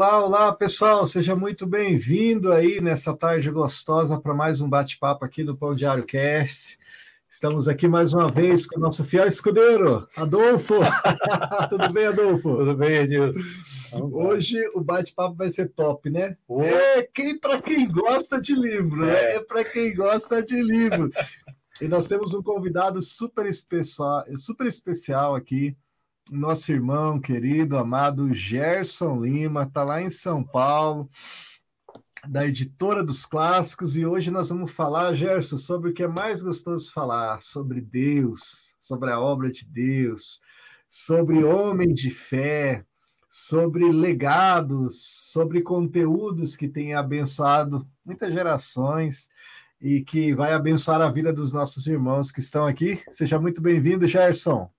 Olá, olá, pessoal, seja muito bem-vindo aí nessa tarde gostosa para mais um bate-papo aqui do Pão Diário Cast. Estamos aqui mais uma vez com o nosso fiel escudeiro, Adolfo. Tudo bem, Adolfo? Tudo bem, Edilson. Hoje o bate-papo vai ser top, né? É quem para quem gosta de livro, né? é. É para quem gosta de livro. E nós temos um convidado super especial, super especial aqui, nosso irmão querido, amado Gerson Lima, está lá em São Paulo da editora dos clássicos e hoje nós vamos falar, Gerson, sobre o que é mais gostoso falar, sobre Deus, sobre a obra de Deus, sobre homens de fé, sobre legados, sobre conteúdos que têm abençoado muitas gerações e que vai abençoar a vida dos nossos irmãos que estão aqui. Seja muito bem-vindo, Gerson.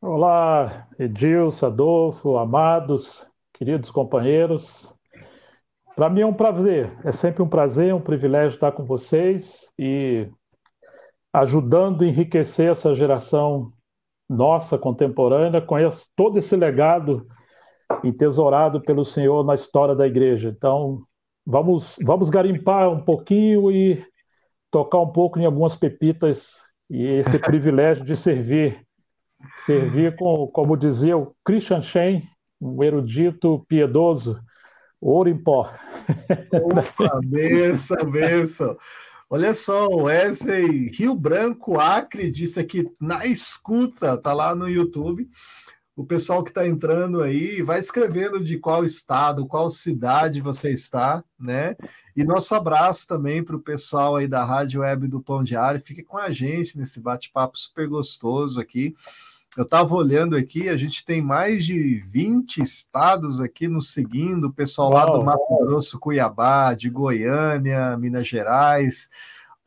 Olá, Edilson, Adolfo, amados, queridos companheiros. Para mim é um prazer, é sempre um prazer, um privilégio estar com vocês e ajudando a enriquecer essa geração nossa contemporânea com esse, todo esse legado entesourado pelo Senhor na história da igreja. Então, vamos, vamos garimpar um pouquinho e tocar um pouco em algumas pepitas e esse privilégio de servir, servir com, como dizia o Christian Shen, um erudito piedoso, Ouro em pó. Opa, benção, benção. Olha só, o Wesley Rio Branco Acre disse aqui na escuta, tá lá no YouTube. O pessoal que está entrando aí, vai escrevendo de qual estado, qual cidade você está, né? E nosso abraço também para o pessoal aí da Rádio Web do Pão Diário. Fique com a gente nesse bate-papo super gostoso aqui. Eu estava olhando aqui, a gente tem mais de 20 estados aqui nos seguindo, o pessoal lá do Mato Grosso, Cuiabá, de Goiânia, Minas Gerais,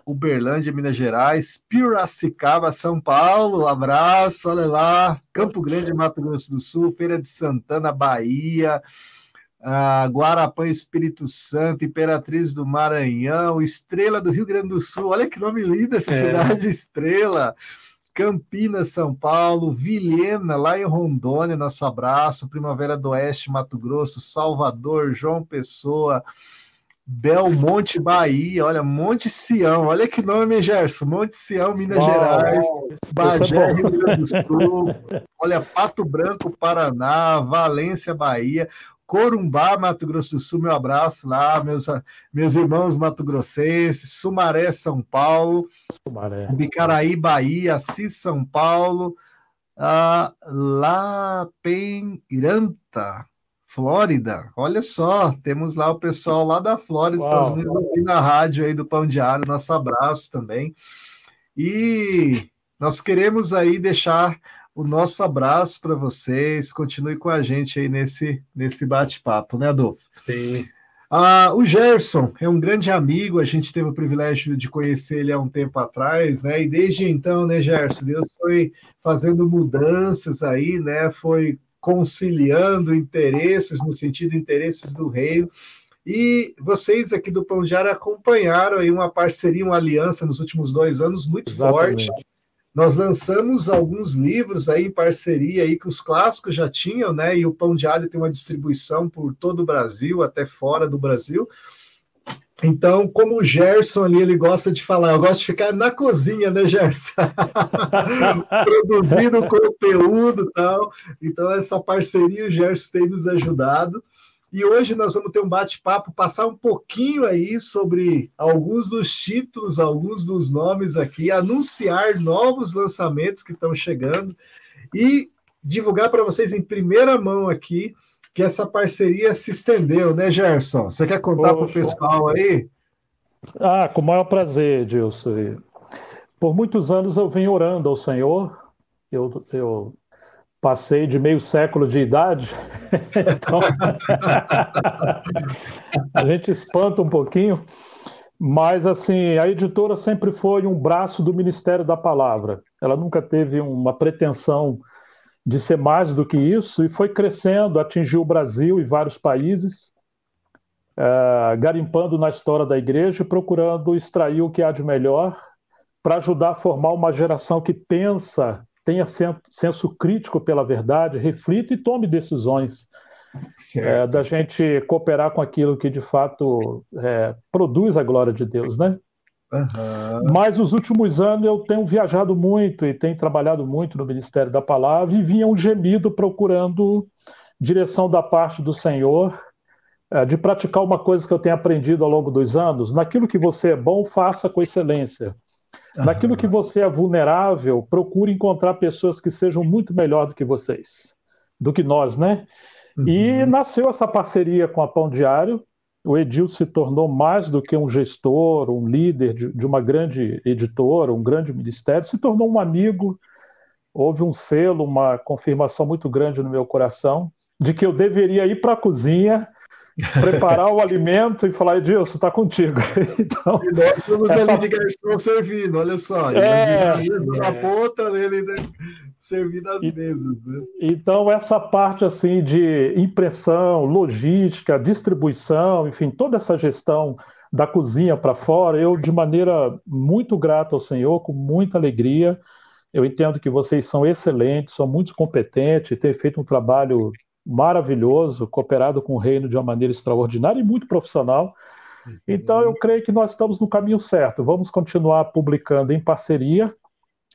Uberlândia, Minas Gerais, Piracicaba, São Paulo, abraço, olha lá, Campo Grande, Mato Grosso do Sul, Feira de Santana, Bahia, ah, Guarapã, Espírito Santo, Imperatriz do Maranhão, Estrela do Rio Grande do Sul, olha que nome lindo essa é. cidade, Estrela. Campinas, São Paulo, Vilhena, lá em Rondônia, nosso abraço, Primavera do Oeste, Mato Grosso, Salvador, João Pessoa, Belmonte, Bahia, olha, Monte Sião, olha que nome, Gerson, Monte Sião, Minas Gerais, Bagé, Rio Grande do Sul, olha, Pato Branco, Paraná, Valência, Bahia, Corumbá, Mato Grosso do Sul, meu abraço lá, meus, meus irmãos mato-grossenses, Sumaré, São Paulo, Sumaré. Bicaraí, Bahia, Assis, São Paulo, uh, La Peniranta, Flórida. Olha só, temos lá o pessoal lá da Flórida, Uau. Estados Unidos, ouvindo na rádio aí do Pão Diário, nosso abraço também. E nós queremos aí deixar o nosso abraço para vocês. Continue com a gente aí nesse, nesse bate-papo, né, Adolfo? Sim. Ah, o Gerson é um grande amigo, a gente teve o privilégio de conhecer ele há um tempo atrás, né? E desde então, né, Gerson, Deus foi fazendo mudanças aí, né? Foi conciliando interesses no sentido interesses do reino. E vocês aqui do Pão Diário acompanharam aí uma parceria, uma aliança nos últimos dois anos muito Exatamente. forte nós lançamos alguns livros aí em parceria aí que os clássicos já tinham, né? E o Pão Diário tem uma distribuição por todo o Brasil, até fora do Brasil. Então, como o Gerson ali, ele gosta de falar, eu gosto de ficar na cozinha, né, Gerson? Produzindo conteúdo e tal. Então, essa parceria o Gerson tem nos ajudado. E hoje nós vamos ter um bate-papo, passar um pouquinho aí sobre alguns dos títulos, alguns dos nomes aqui, anunciar novos lançamentos que estão chegando e divulgar para vocês em primeira mão aqui que essa parceria se estendeu, né, Gerson? Você quer contar para o pessoal aí? Ah, com o maior prazer, Dilson. Por muitos anos eu venho orando ao Senhor. Eu, eu passei de meio século de idade, então a gente espanta um pouquinho, mas assim, a editora sempre foi um braço do Ministério da Palavra. Ela nunca teve uma pretensão de ser mais do que isso e foi crescendo, atingiu o Brasil e vários países, uh, garimpando na história da igreja, procurando extrair o que há de melhor para ajudar a formar uma geração que pensa tenha senso crítico pela verdade, reflita e tome decisões é, da gente cooperar com aquilo que de fato é, produz a glória de Deus, né? Uhum. Mas os últimos anos eu tenho viajado muito e tenho trabalhado muito no Ministério da Palavra e vinha um gemido procurando direção da parte do Senhor é, de praticar uma coisa que eu tenho aprendido ao longo dos anos. Naquilo que você é bom, faça com excelência. Naquilo que você é vulnerável, procure encontrar pessoas que sejam muito melhor do que vocês, do que nós, né? Uhum. E nasceu essa parceria com a Pão Diário, o Edil se tornou mais do que um gestor, um líder de, de, uma grande editora, um grande ministério, se tornou um amigo. Houve um selo, uma confirmação muito grande no meu coração de que eu deveria ir para a cozinha, preparar o alimento e falar, Edilson, está contigo. Então, e nós estamos essa... ali de garçom servindo, olha só. É, a é... ponta dele, né? servir nas e, mesas. Né? Então, essa parte assim de impressão, logística, distribuição, enfim, toda essa gestão da cozinha para fora, eu, de maneira muito grata ao Senhor, com muita alegria, eu entendo que vocês são excelentes, são muito competentes, têm feito um trabalho maravilhoso, cooperado com o reino de uma maneira extraordinária e muito profissional. Então, eu creio que nós estamos no caminho certo. Vamos continuar publicando em parceria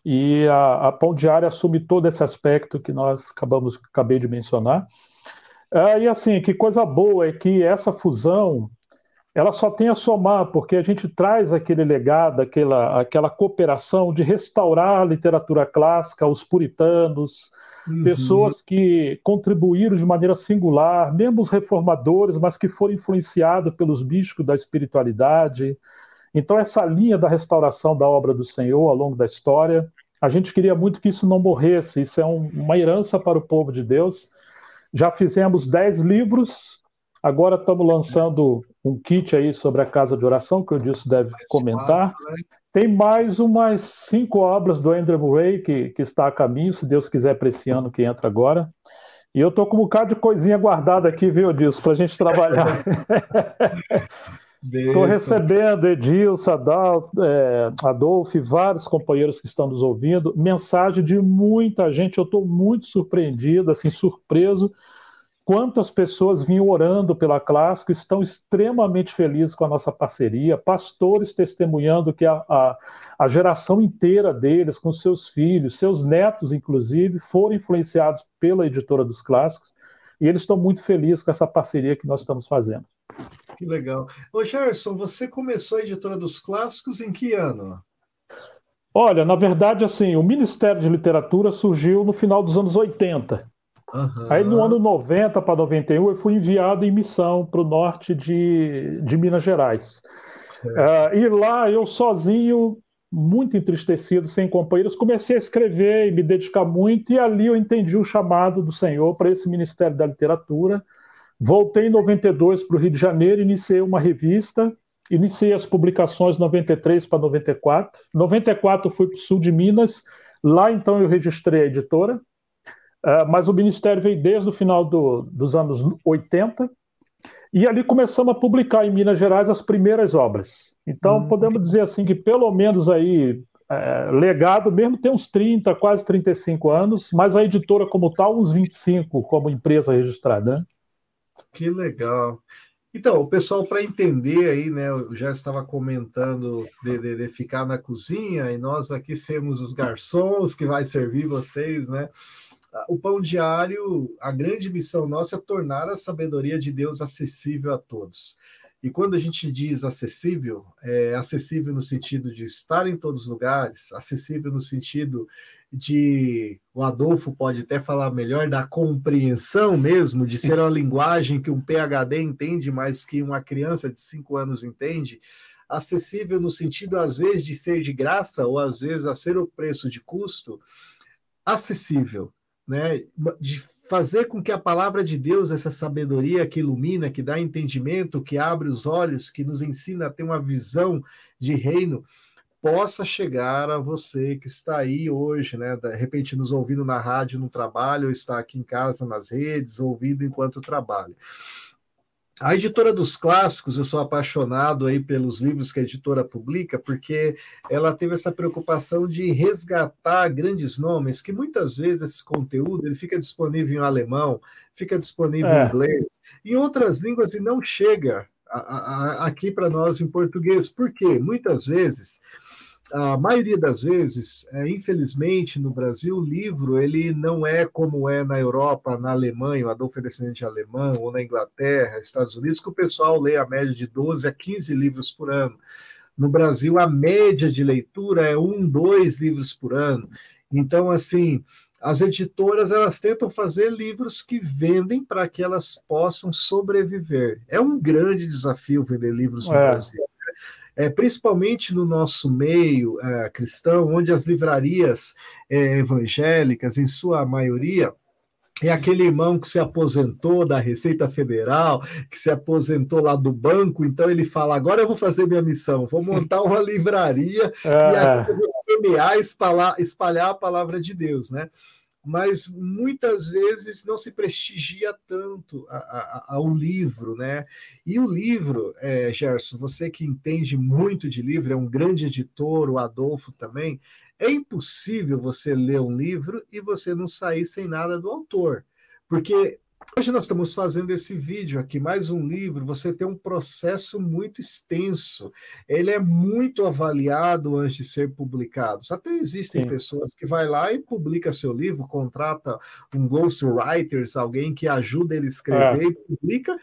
e a, a Pão Diário assume todo esse aspecto que nós acabamos, acabei de mencionar. É, e assim, que coisa boa é que essa fusão ela só tem a somar, porque a gente traz aquele legado, aquela, aquela cooperação de restaurar a literatura clássica, os puritanos, uhum. pessoas que contribuíram de maneira singular, mesmo os reformadores, mas que foram influenciados pelos bichos da espiritualidade, então, essa linha da restauração da obra do Senhor ao longo da história, a gente queria muito que isso não morresse, isso é um, uma herança para o povo de Deus. Já fizemos dez livros, agora estamos lançando um kit aí sobre a casa de oração, que o Dilson deve comentar. Né? Tem mais umas cinco obras do Andrew Murray que, que está a caminho, se Deus quiser, para esse ano que entra agora. E eu estou com um bocado de coisinha guardada aqui, viu, Dilson, para a gente trabalhar. Estou recebendo, Edilson, Adolfo, é, Adolfo e vários companheiros que estão nos ouvindo, mensagem de muita gente. Eu estou muito surpreendido, assim, surpreso. Quantas pessoas vinham orando pela Clássico, estão extremamente felizes com a nossa parceria, pastores testemunhando que a, a, a geração inteira deles, com seus filhos, seus netos, inclusive, foram influenciados pela editora dos clássicos, e eles estão muito felizes com essa parceria que nós estamos fazendo. Que legal. Ô, Gerson, você começou a editora dos clássicos em que ano? Olha, na verdade, assim, o Ministério de Literatura surgiu no final dos anos 80. Uhum. Aí no ano 90 para 91 eu fui enviado em missão para o norte de, de Minas Gerais. Uh, e lá eu sozinho, muito entristecido, sem companheiros, comecei a escrever e me dedicar muito, e ali eu entendi o chamado do Senhor para esse Ministério da Literatura. Voltei em 92 para o Rio de Janeiro, iniciei uma revista, iniciei as publicações 93 para 94. 94 fui para o sul de Minas, lá então eu registrei a editora, uh, mas o Ministério veio desde o final do, dos anos 80, e ali começamos a publicar em Minas Gerais as primeiras obras. Então hum. podemos dizer assim que pelo menos aí é, legado mesmo tem uns 30, quase 35 anos, mas a editora como tal uns 25 como empresa registrada. Né? Que legal. Então, o pessoal, para entender aí, né, eu já estava comentando de, de, de, ficar na cozinha e nós aqui sermos os garçons que vai servir vocês, né? O pão diário, a grande missão nossa é tornar a sabedoria de Deus acessível a todos. E quando a gente diz acessível, é acessível no sentido de estar em todos os lugares, acessível no sentido de o Adolfo pode até falar melhor da compreensão mesmo, de ser uma linguagem que um PhD entende, mas que uma criança de cinco anos entende, acessível no sentido, às vezes, de ser de graça, ou às vezes a ser o preço de custo, acessível, né? De fazer com que a palavra de Deus, essa sabedoria que ilumina, que dá entendimento, que abre os olhos, que nos ensina a ter uma visão de reino, possa chegar a você que está aí hoje, né? De repente nos ouvindo na rádio no trabalho, ou está aqui em casa nas redes, ouvindo enquanto trabalha. A editora dos clássicos, eu sou apaixonado aí pelos livros que a editora publica, porque ela teve essa preocupação de resgatar grandes nomes, que muitas vezes esse conteúdo ele fica disponível em alemão, fica disponível é. em inglês, em outras línguas e não chega a, a, aqui para nós em português. Por quê? Muitas vezes a maioria das vezes, é, infelizmente, no Brasil, o livro ele não é como é na Europa, na Alemanha, o Adolfo é descendente alemão, ou na Inglaterra, Estados Unidos, que o pessoal lê a média de 12 a 15 livros por ano. No Brasil, a média de leitura é um, dois livros por ano. Então, assim, as editoras elas tentam fazer livros que vendem para que elas possam sobreviver. É um grande desafio vender livros no é. Brasil é, principalmente no nosso meio é, cristão, onde as livrarias é, evangélicas, em sua maioria, é aquele irmão que se aposentou da Receita Federal, que se aposentou lá do banco, então ele fala: agora eu vou fazer minha missão, vou montar uma livraria é. e aqui eu vou semear, espalhar, espalhar a palavra de Deus, né? Mas muitas vezes não se prestigia tanto a, a, ao livro, né? E o livro, é, Gerson, você que entende muito de livro, é um grande editor, o Adolfo também, é impossível você ler um livro e você não sair sem nada do autor, porque Hoje nós estamos fazendo esse vídeo aqui, mais um livro. Você tem um processo muito extenso. Ele é muito avaliado antes de ser publicado. Até existem Sim. pessoas que vai lá e publica seu livro, contrata um ghostwriter, alguém que ajuda ele a escrever é. e publica,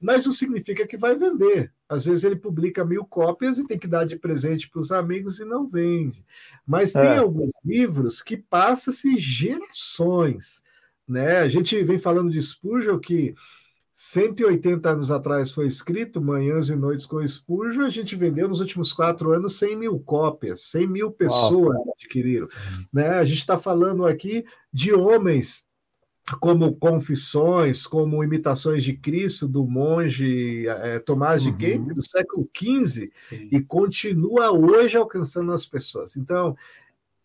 mas não significa que vai vender. Às vezes ele publica mil cópias e tem que dar de presente para os amigos e não vende. Mas é. tem alguns livros que passam-se gerações. Né? A gente vem falando de Spurgeon, que 180 anos atrás foi escrito, Manhãs e Noites com Spurgeon, a gente vendeu nos últimos quatro anos 100 mil cópias, 100 mil pessoas adquiriram. Né? A gente está falando aqui de homens como Confissões, como Imitações de Cristo, do monge é, Tomás de uhum. do século XV, Sim. e continua hoje alcançando as pessoas. Então,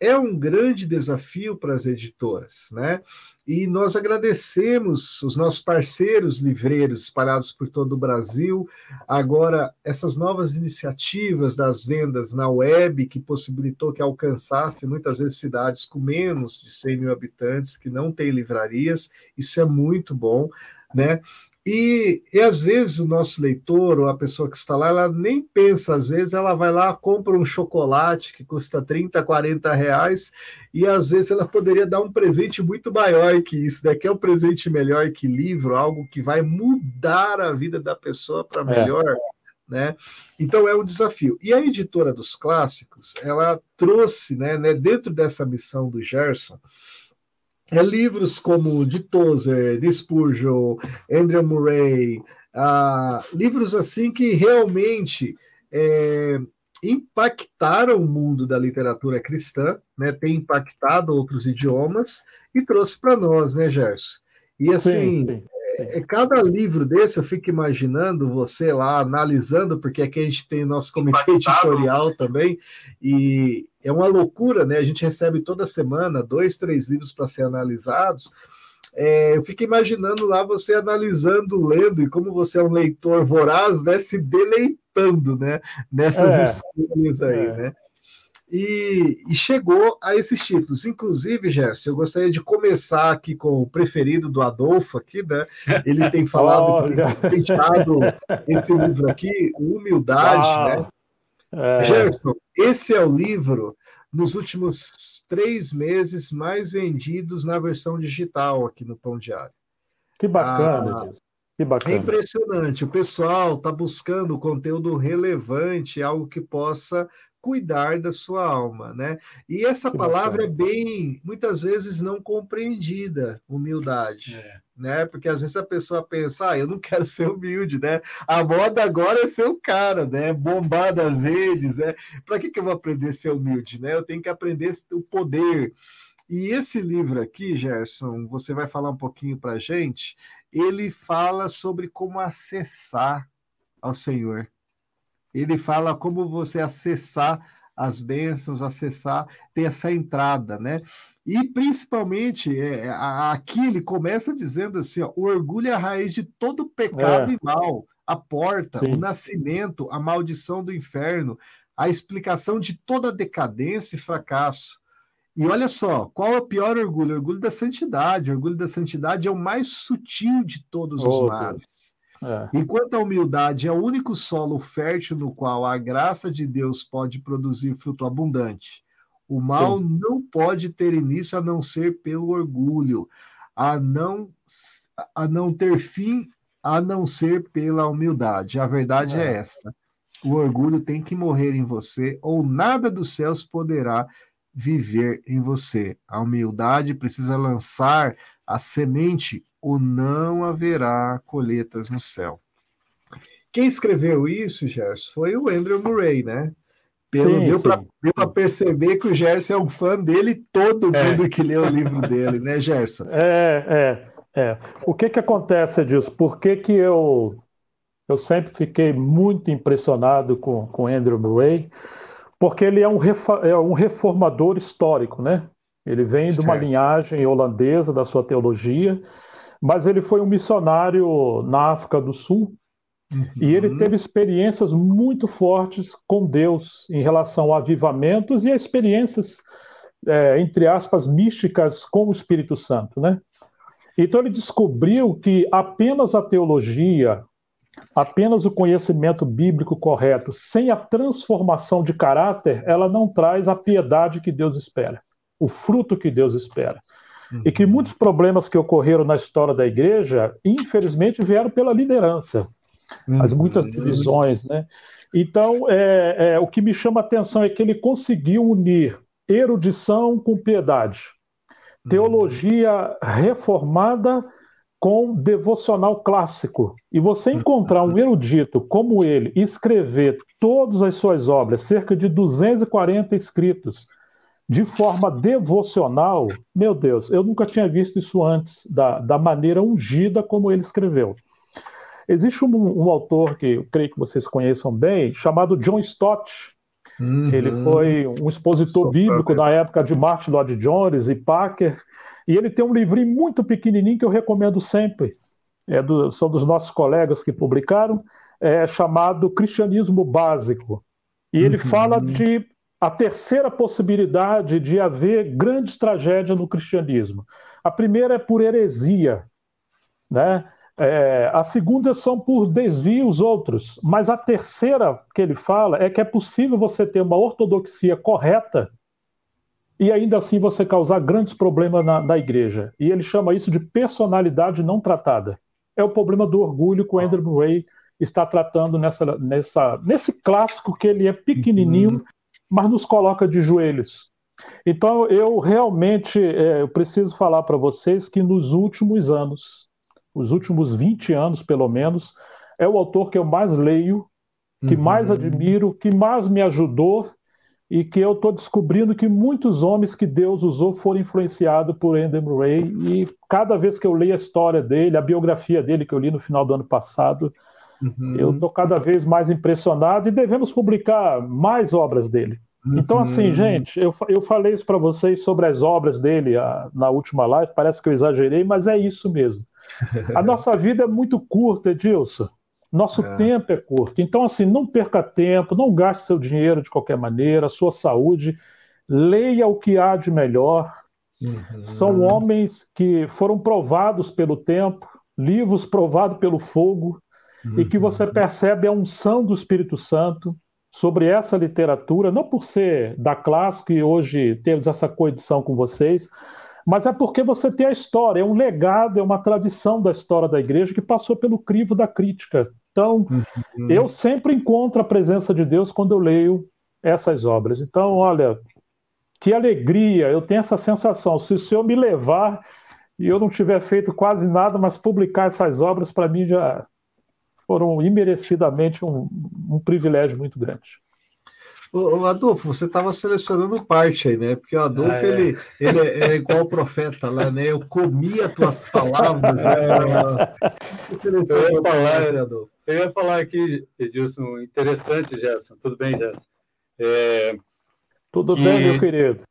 é um grande desafio para as editoras, né? E nós agradecemos os nossos parceiros livreiros espalhados por todo o Brasil. Agora, essas novas iniciativas das vendas na web, que possibilitou que alcançasse muitas vezes cidades com menos de 100 mil habitantes, que não têm livrarias, isso é muito bom, né? E, e às vezes o nosso leitor ou a pessoa que está lá, ela nem pensa, às vezes ela vai lá, compra um chocolate que custa 30, 40 reais, e às vezes ela poderia dar um presente muito maior que isso, né? Que é um presente melhor que livro, algo que vai mudar a vida da pessoa para é. melhor. É. Né? Então é um desafio. E a editora dos clássicos, ela trouxe, né, né dentro dessa missão do Gerson, é, livros como de Tozer, de Spurgeon, Andrew Murray, ah, livros assim que realmente é, impactaram o mundo da literatura cristã, né, tem impactado outros idiomas e trouxe para nós, né, Gerson? E assim, sim, sim. É, cada livro desse eu fico imaginando você lá analisando, porque aqui a gente tem o nosso comitê editorial também, e é uma loucura, né? A gente recebe toda semana dois, três livros para ser analisados. É, eu fico imaginando lá você analisando, lendo, e como você é um leitor voraz, né? Se deleitando, né? Nessas é, escolhas aí, é. né? E, e, chegou a esses títulos. Inclusive, Gerson, eu gostaria de começar aqui com o preferido do Adolfo aqui, né? Ele tem falado que tem deixado esse livro aqui, Humildade, né? É. Gerson, esse é o livro nos últimos três meses mais vendidos na versão digital aqui no Pão Diário. Que bacana, ah, que bacana. É impressionante. O pessoal está buscando conteúdo relevante, algo que possa cuidar da sua alma, né? E essa que palavra bacana. é bem, muitas vezes não compreendida, humildade, é. né? Porque às vezes a pessoa pensa, ah, eu não quero ser humilde, né? A moda agora é ser o cara, né? Bombar das redes, né? Para que que eu vou aprender a ser humilde, né? Eu tenho que aprender o poder. E esse livro aqui, Gerson, você vai falar um pouquinho para gente. Ele fala sobre como acessar ao Senhor ele fala como você acessar as bênçãos, acessar, ter essa entrada, né? E principalmente, é, aqui ele começa dizendo assim: ó, o orgulho é a raiz de todo pecado é. e mal, a porta, Sim. o nascimento, a maldição do inferno, a explicação de toda decadência e fracasso. E olha só, qual é o pior orgulho? O orgulho da santidade. O orgulho da santidade é o mais sutil de todos os males. É. Enquanto a humildade é o único solo fértil no qual a graça de Deus pode produzir fruto abundante. O mal Sim. não pode ter início a não ser pelo orgulho, a não, a não ter fim a não ser pela humildade. A verdade é. é esta: o orgulho tem que morrer em você, ou nada dos céus poderá viver em você. A humildade precisa lançar a semente, ou não haverá colheitas no céu. Quem escreveu isso, Gerson, foi o Andrew Murray, né? Pelo, sim, deu para perceber que o Gerson é um fã dele, todo é. mundo que lê o livro dele, né, Gerson? É, é, é. O que que acontece disso? Por que, que eu, eu sempre fiquei muito impressionado com, com Andrew Murray? porque ele é um, é um reformador histórico, né? Ele vem de uma linhagem holandesa da sua teologia, mas ele foi um missionário na África do Sul uhum. e ele uhum. teve experiências muito fortes com Deus em relação a avivamentos e a experiências, é, entre aspas, místicas com o Espírito Santo, né? Então ele descobriu que apenas a teologia, apenas o conhecimento bíblico correto, sem a transformação de caráter, ela não traz a piedade que Deus espera, o fruto que Deus espera. E que muitos problemas que ocorreram na história da igreja, infelizmente, vieram pela liderança. Uhum. As muitas divisões, né? Então, é, é, o que me chama a atenção é que ele conseguiu unir erudição com piedade, uhum. teologia reformada com devocional clássico. E você encontrar um erudito como ele escrever todas as suas obras, cerca de 240 escritos, de forma devocional, meu Deus, eu nunca tinha visto isso antes, da, da maneira ungida como ele escreveu. Existe um, um autor que eu creio que vocês conheçam bem, chamado John Stott. Uhum. Ele foi um expositor Sou bíblico na época de Martin Lloyd Jones e Packer. E ele tem um livrinho muito pequenininho que eu recomendo sempre. É do, são dos nossos colegas que publicaram, é chamado Cristianismo Básico. E ele uhum. fala de a terceira possibilidade de haver grandes tragédias no cristianismo. A primeira é por heresia, né? É, a segunda são por desvios outros, mas a terceira que ele fala é que é possível você ter uma ortodoxia correta e ainda assim você causar grandes problemas na, na igreja. E ele chama isso de personalidade não tratada. É o problema do orgulho que o Andrew Murray está tratando nessa, nessa, nesse clássico que ele é pequenininho, uhum. Mas nos coloca de joelhos. Então eu realmente é, eu preciso falar para vocês que nos últimos anos, os últimos 20 anos pelo menos, é o autor que eu mais leio, que uhum. mais admiro, que mais me ajudou e que eu estou descobrindo que muitos homens que Deus usou foram influenciados por Andrew Murray e cada vez que eu leio a história dele, a biografia dele que eu li no final do ano passado, uhum. eu estou cada vez mais impressionado e devemos publicar mais obras dele. Uhum. Então, assim, gente, eu, eu falei isso para vocês sobre as obras dele a, na última live, parece que eu exagerei, mas é isso mesmo. A nossa vida é muito curta, Edilson. Nosso é. tempo é curto. Então, assim, não perca tempo, não gaste seu dinheiro de qualquer maneira, sua saúde. Leia o que há de melhor. Uhum. São homens que foram provados pelo tempo, livros provados pelo fogo, uhum. e que você uhum. percebe a unção do Espírito Santo sobre essa literatura, não por ser da classe que hoje temos essa coedição com vocês, mas é porque você tem a história, é um legado, é uma tradição da história da igreja que passou pelo crivo da crítica. Então, uhum. eu sempre encontro a presença de Deus quando eu leio essas obras. Então, olha, que alegria, eu tenho essa sensação. Se o Senhor me levar e eu não tiver feito quase nada, mas publicar essas obras, para mim já foram imerecidamente um, um privilégio muito grande. O, Adolfo, você estava selecionando parte aí, né? Porque o Adolfo, ah, é. ele, ele é, é, igual o profeta lá, né? Eu comi as tuas palavras, né? Você selecionou eu ia falar, parte, Adolfo. Eu ia falar aqui, Edilson, interessante, Gerson. Tudo bem, Gerson? É, Tudo que... bem, meu querido?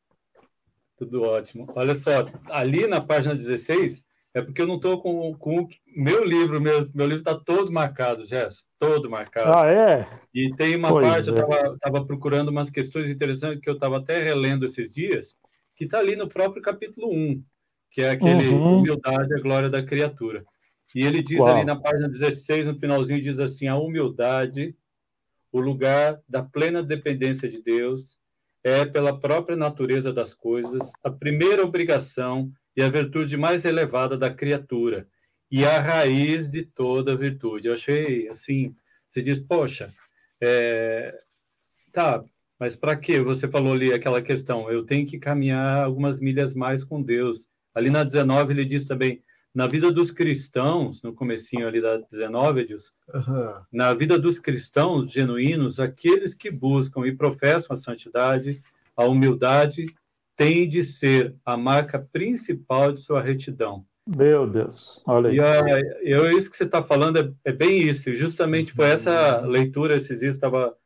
Tudo ótimo. Olha só, ali na página 16, é porque eu não estou com, com meu livro, meu, meu livro está todo marcado, Jess, todo marcado. Ah, é? E tem uma pois parte, é. eu estava procurando umas questões interessantes que eu estava até relendo esses dias, que está ali no próprio capítulo 1, que é aquele uhum. humildade, a glória da criatura. E ele diz Uau. ali na página 16, no finalzinho, diz assim: a humildade, o lugar da plena dependência de Deus, é, pela própria natureza das coisas, a primeira obrigação e a virtude mais elevada da criatura, e a raiz de toda virtude. Eu achei assim, você diz, poxa, é, tá, mas para que? Você falou ali aquela questão, eu tenho que caminhar algumas milhas mais com Deus. Ali na 19 ele diz também, na vida dos cristãos, no comecinho ali da 19, Edilson, uhum. na vida dos cristãos genuínos, aqueles que buscam e professam a santidade, a humildade, tem de ser a marca principal de sua retidão. Meu Deus, olha aí. E eu, isso que você está falando é, é, bem isso. Justamente foi essa leitura esses dias estava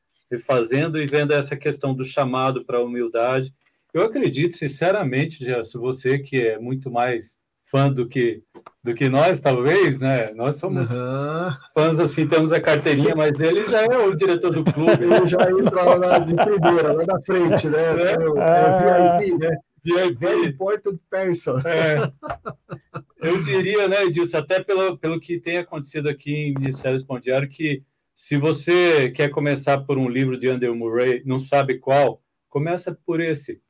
fazendo e vendo essa questão do chamado para a humildade. Eu acredito, sinceramente, Gerson, você que é muito mais fã do que do que nós, talvez, né? Nós somos uhum. fãs assim, temos a carteirinha, mas ele já é o diretor do clube. Ele já entra lá de primeira, lá da frente, né? É, é VIP, né? VIP. Very important person. É. Eu diria, né, Edilson, até pelo, pelo que tem acontecido aqui em Ministério Espondiário, que se você quer começar por um livro de Andrew Murray, não sabe qual, começa por esse.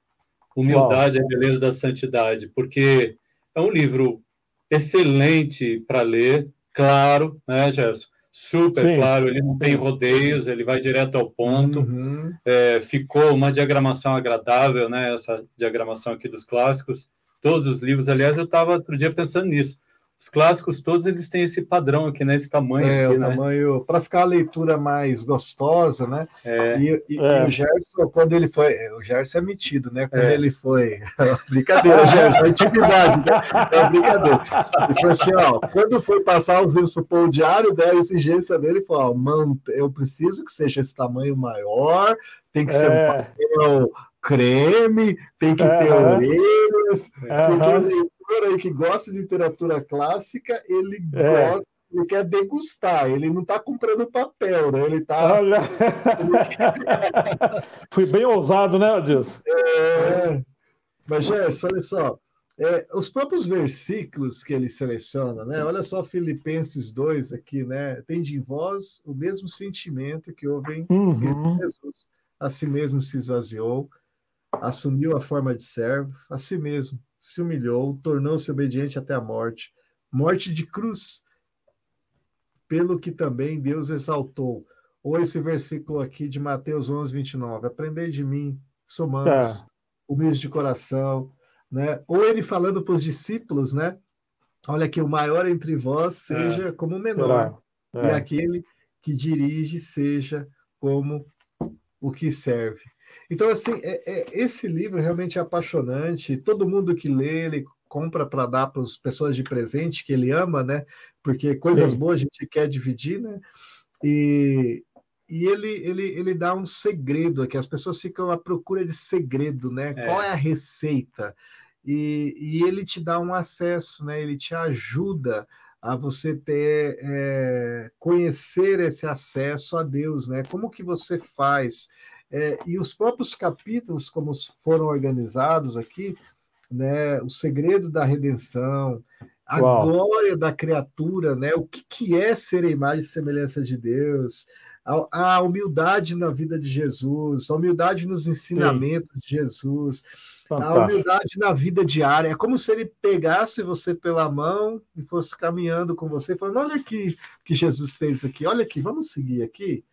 Humildade, Uau. a beleza da santidade, porque é um livro excelente para ler, claro, né, Gerson? Super Sim. claro, ele não tem rodeios, ele vai direto ao ponto. Uhum. É, ficou uma diagramação agradável, né? Essa diagramação aqui dos clássicos. Todos os livros, aliás, eu estava outro dia pensando nisso. Os clássicos todos eles têm esse padrão aqui, né? Esse tamanho. É, aqui, o né? tamanho para ficar a leitura mais gostosa, né? É. E, e, é. e, o Gerson, quando ele foi, o Gerson é metido, né? Quando é. ele foi, brincadeira, Gerson, é intimidade, né? É brincadeira. Ele falou assim, ó, quando foi passar os livros para o diário, né, a exigência dele foi, ó, mano, eu preciso que seja esse tamanho maior, tem que ser um é. papel creme, tem que ter orelhas, porque leitor aí que gosta de literatura clássica, ele é. gosta, ele quer degustar, ele não está comprando papel, né? Ele está. Olha... Fui bem ousado, né, Adilson? É. Mas, Gerson, olha só. É, os próprios versículos que ele seleciona, né? Olha só Filipenses 2 aqui, né? Tem de vós o mesmo sentimento que houve em uhum. Jesus. A si mesmo se esvaziou, assumiu a forma de servo, a si mesmo se humilhou, tornou-se obediente até a morte, morte de cruz, pelo que também Deus exaltou. Ou esse versículo aqui de Mateus 11, 29, aprendei de mim, sou manso, tá. humilde de coração, né? Ou ele falando para os discípulos, né? Olha que o maior entre vós seja é. como o menor, é. e aquele que dirige seja como o que serve. Então, assim, é, é, esse livro realmente é apaixonante. Todo mundo que lê, ele compra para dar para as pessoas de presente que ele ama, né? Porque coisas Sim. boas a gente quer dividir, né? E, e ele, ele, ele dá um segredo aqui. As pessoas ficam à procura de segredo, né? É. Qual é a receita? E, e ele te dá um acesso, né? Ele te ajuda a você ter é, conhecer esse acesso a Deus, né? Como que você faz? É, e os próprios capítulos, como foram organizados aqui, né, o segredo da redenção, a Uau. glória da criatura, né, o que, que é ser a imagem e semelhança de Deus, a, a humildade na vida de Jesus, a humildade nos ensinamentos Sim. de Jesus, Fantástico. a humildade na vida diária. É como se ele pegasse você pela mão e fosse caminhando com você, falando: olha aqui que Jesus fez aqui, olha aqui, vamos seguir aqui.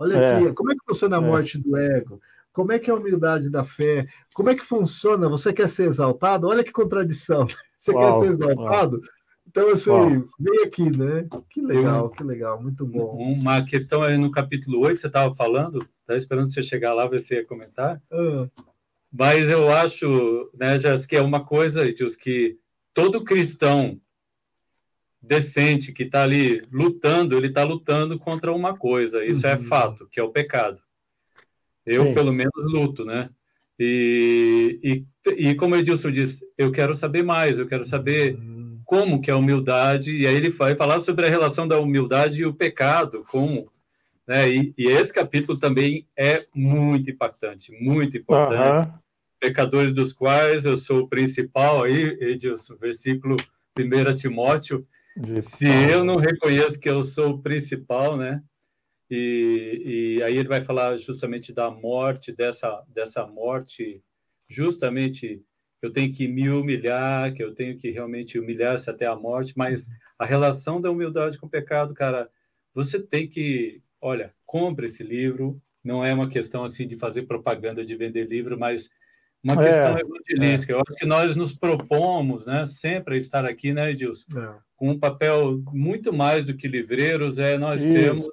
Olha é. aqui, como é que funciona a é. morte é. do ego? Como é que é a humildade da fé? Como é que funciona? Você quer ser exaltado? Olha que contradição. Você Uau, quer ser exaltado? Uau. Então, assim, Uau. vem aqui, né? Que legal, que legal, muito bom. Uma questão aí no capítulo 8, você estava falando, estava esperando você chegar lá, ver se ia comentar. Ah. Mas eu acho, né, Jéssica, que é uma coisa, Deus, que todo cristão decente que está ali lutando, ele está lutando contra uma coisa. Isso é uhum. é fato, que é o pecado. Eu, Sim. pelo menos, luto, né? E, e, e como Edilson disse, eu quero saber mais, eu quero saber uhum. como que é a humildade, e aí ele vai falar sobre a relação da humildade e o pecado, como, né? E, e esse capítulo também é muito impactante, muito importante. Uhum. Pecadores dos quais eu sou o principal aí, Edilson, versículo 1 Timóteo, se eu não reconheço que eu sou o principal, né? E, e aí ele vai falar justamente da morte, dessa, dessa morte, justamente eu tenho que me humilhar, que eu tenho que realmente humilhar-se até a morte, mas a relação da humildade com o pecado, cara, você tem que, olha, compre esse livro, não é uma questão assim de fazer propaganda de vender livro, mas uma é, questão evangelística. É. Eu acho que nós nos propomos, né, sempre a estar aqui, né, Edilson, é. Com um papel muito mais do que livreiros, é nós Isso. sermos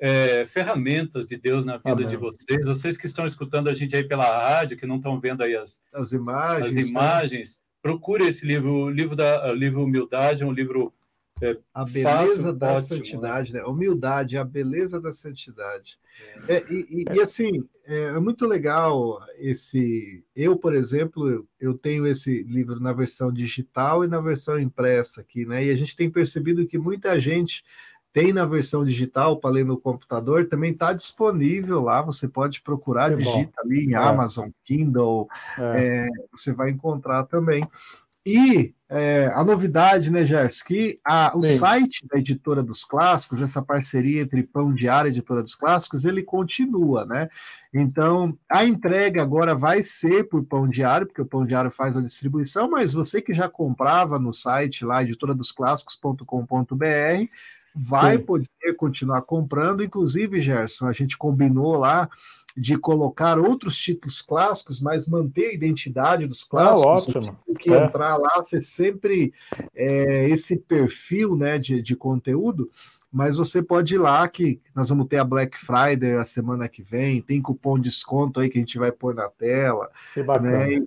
é, ferramentas de Deus na vida Amém. de vocês. Vocês que estão escutando a gente aí pela rádio, que não estão vendo aí as, as imagens, as né? imagens né? procure esse livro, o livro da livro Humildade, um livro é, a beleza fácil, da ótimo, santidade, né? né? Humildade, a beleza da santidade. É. É, e, e, e, assim, é, é, muito legal esse. Eu, por exemplo, eu tenho esse livro na versão digital e na versão impressa aqui, né? E a gente tem percebido que muita gente tem na versão digital para ler no computador, também está disponível lá. Você pode procurar, digita ali em é. Amazon, Kindle, é. É, você vai encontrar também. E é, a novidade, né, Gers, que a, o Sim. site da Editora dos Clássicos, essa parceria entre Pão Diário e Editora dos Clássicos, ele continua, né? Então, a entrega agora vai ser por Pão Diário, porque o Pão Diário faz a distribuição, mas você que já comprava no site lá, editoradosclássicos.com.br, vai Sim. poder continuar comprando. Inclusive, Gerson, a gente combinou lá de colocar outros títulos clássicos, mas manter a identidade dos ah, clássicos. Ah, ótimo. Que é. entrar lá, ser sempre é, esse perfil né, de, de conteúdo. Mas você pode ir lá, que nós vamos ter a Black Friday a semana que vem, tem cupom de desconto aí que a gente vai pôr na tela. Que bacana. Né?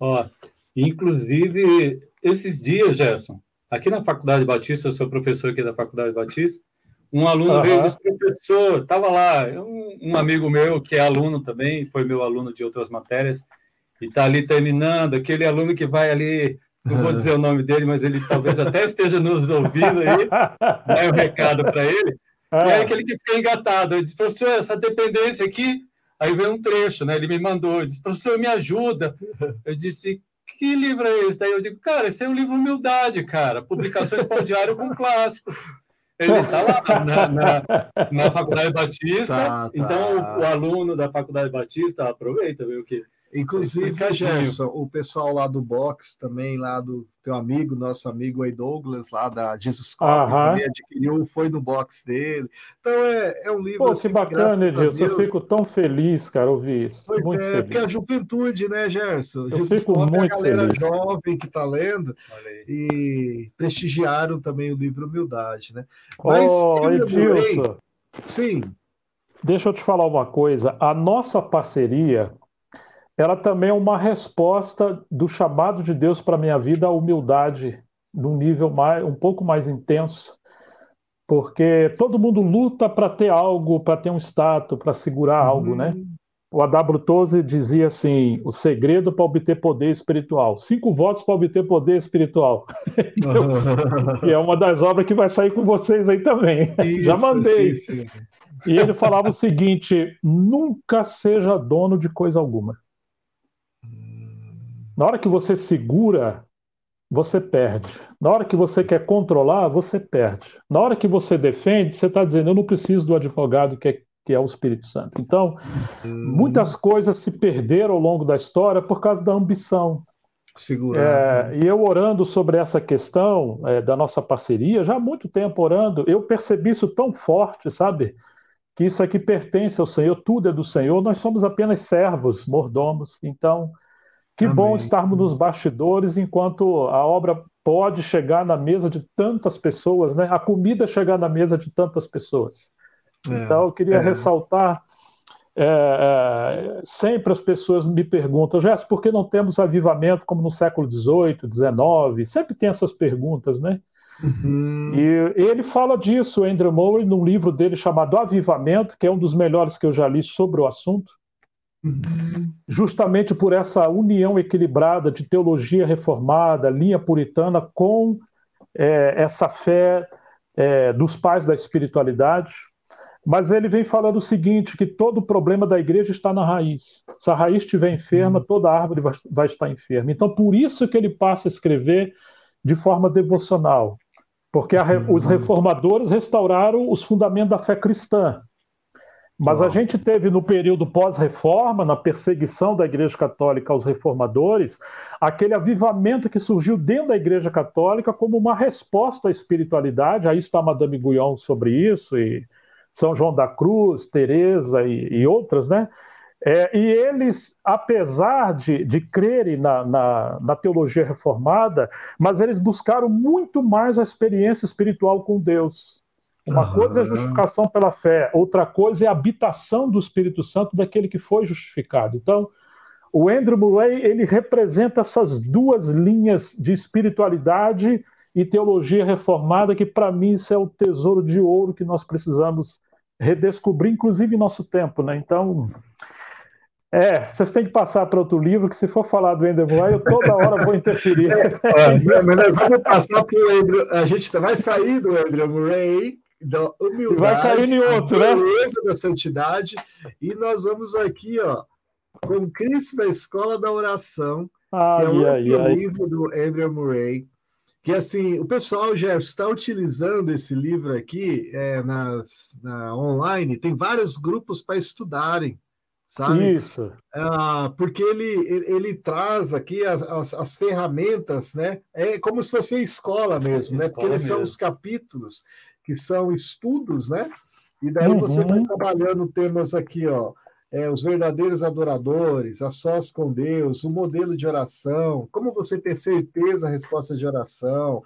Ó, inclusive, esses dias, Gerson, aqui na Faculdade Batista, eu sou professor aqui da Faculdade Batista, um aluno uhum. veio e disse, professor, estava lá, um, um, amigo meu que é aluno também, foi meu aluno de outras matérias, e está ali terminando, aquele aluno que vai ali, não vou dizer o nome dele, mas ele talvez até esteja nos ouvindo aí, dá um recado para ele, e aí aquele que fica engatado, ele disse, professor, essa dependência aqui, aí veio um trecho, né, ele me mandou, ele disse, professor, me ajuda, eu disse, que livro é esse? Daí eu digo, cara, esse é um livro humildade, cara. Publicações para o diário com clássicos. Ele está lá na, na, na, Faculdade Batista, tá, tá. então o, o, aluno da Faculdade Batista aproveita, viu que Inclusive, Gerson, o pessoal lá do box também, lá do teu amigo, nosso amigo aí Douglas, lá da Jesus Cop, também adquiriu, foi no box dele. Então é, é um livro. Pô, assim, que bacana, Edilson. Eu fico tão feliz, cara, ouvir isso. Pois muito é, feliz. porque a juventude, né, Gerson? Eu Jesus fico Cop muito é a galera feliz. jovem que está lendo e prestigiaram também o livro Humildade, né? Mas oh, Edilson. Sim. Deixa eu te falar uma coisa. A nossa parceria ela também é uma resposta do chamado de Deus para a minha vida à humildade num nível mais, um pouco mais intenso, porque todo mundo luta para ter algo, para ter um status, para segurar uhum. algo, né? O A.W. Toze dizia assim: o segredo para obter poder espiritual. Cinco votos para obter poder espiritual. que é uma das obras que vai sair com vocês aí também. Isso, Já mandei. Sim, sim. E ele falava o seguinte: nunca seja dono de coisa alguma. Na hora que você segura, você perde. Na hora que você quer controlar, você perde. Na hora que você defende, você está dizendo: eu não preciso do advogado que é, que é o Espírito Santo. Então, hum. muitas coisas se perderam ao longo da história por causa da ambição. Segura. É, e eu orando sobre essa questão é, da nossa parceria, já há muito tempo orando, eu percebi isso tão forte, sabe? Que isso aqui pertence ao Senhor, tudo é do Senhor, nós somos apenas servos, mordomos. Então, que bom estarmos nos bastidores enquanto a obra pode chegar na mesa de tantas pessoas, né? A comida chegar na mesa de tantas pessoas. É, então, eu queria é. ressaltar. É, é sempre as pessoas me perguntam, Jéssica, por que não temos avivamento como no século XVIII, XIX? Sempre tem essas perguntas, né? Uhum. E ele fala disso, Andrew Murray, num livro dele chamado Avivamento, que é um dos melhores que eu já li sobre o assunto. Justamente por essa união equilibrada de teologia reformada, linha puritana, com é, essa fé é, dos pais da espiritualidade. Mas ele vem falando o seguinte: que todo o problema da igreja está na raiz. Se a raiz estiver enferma, uhum. toda árvore vai, vai estar enferma. Então, por isso que ele passa a escrever de forma devocional, porque a, uhum. os reformadores restauraram os fundamentos da fé cristã. Mas a gente teve no período pós-reforma, na perseguição da Igreja Católica aos reformadores, aquele avivamento que surgiu dentro da Igreja Católica como uma resposta à espiritualidade. Aí está Madame Guyon sobre isso, e São João da Cruz, Teresa e, e outras, né? É, e eles, apesar de, de crerem na, na, na, teologia reformada, mas eles buscaram muito mais a experiência espiritual com Deus. Uma uhum. coisa é a justificação pela fé, outra coisa é a habitação do Espírito Santo daquele que foi justificado. Então, o Andrew Murray ele representa essas duas linhas de espiritualidade e teologia reformada, que para mim isso é o tesouro de ouro que nós precisamos redescobrir, inclusive em nosso tempo. Né? Então, é, vocês têm que passar para outro livro, que se for falar do Murray, eu toda hora vou interferir. É, mas nós vamos passar para o Andrew, a gente vai sair do Andrew Murray, da humildade, vai cair em outro, né? da santidade, e nós vamos aqui, ó, com Cristo da Escola da Oração, ai, que é outro ai, ai. livro do Andrew Murray, que assim, o pessoal já está utilizando esse livro aqui é, nas, na online, tem vários grupos para estudarem sabe? Isso. Ah, porque ele, ele, ele, traz aqui as, as, as, ferramentas, né? É como se fosse a escola mesmo, né? Porque eles mesmo. são os capítulos que são estudos, né? E daí uhum. você vai trabalhando temas aqui, ó. É, os verdadeiros adoradores, a sós com Deus, o modelo de oração, como você ter certeza a resposta de oração,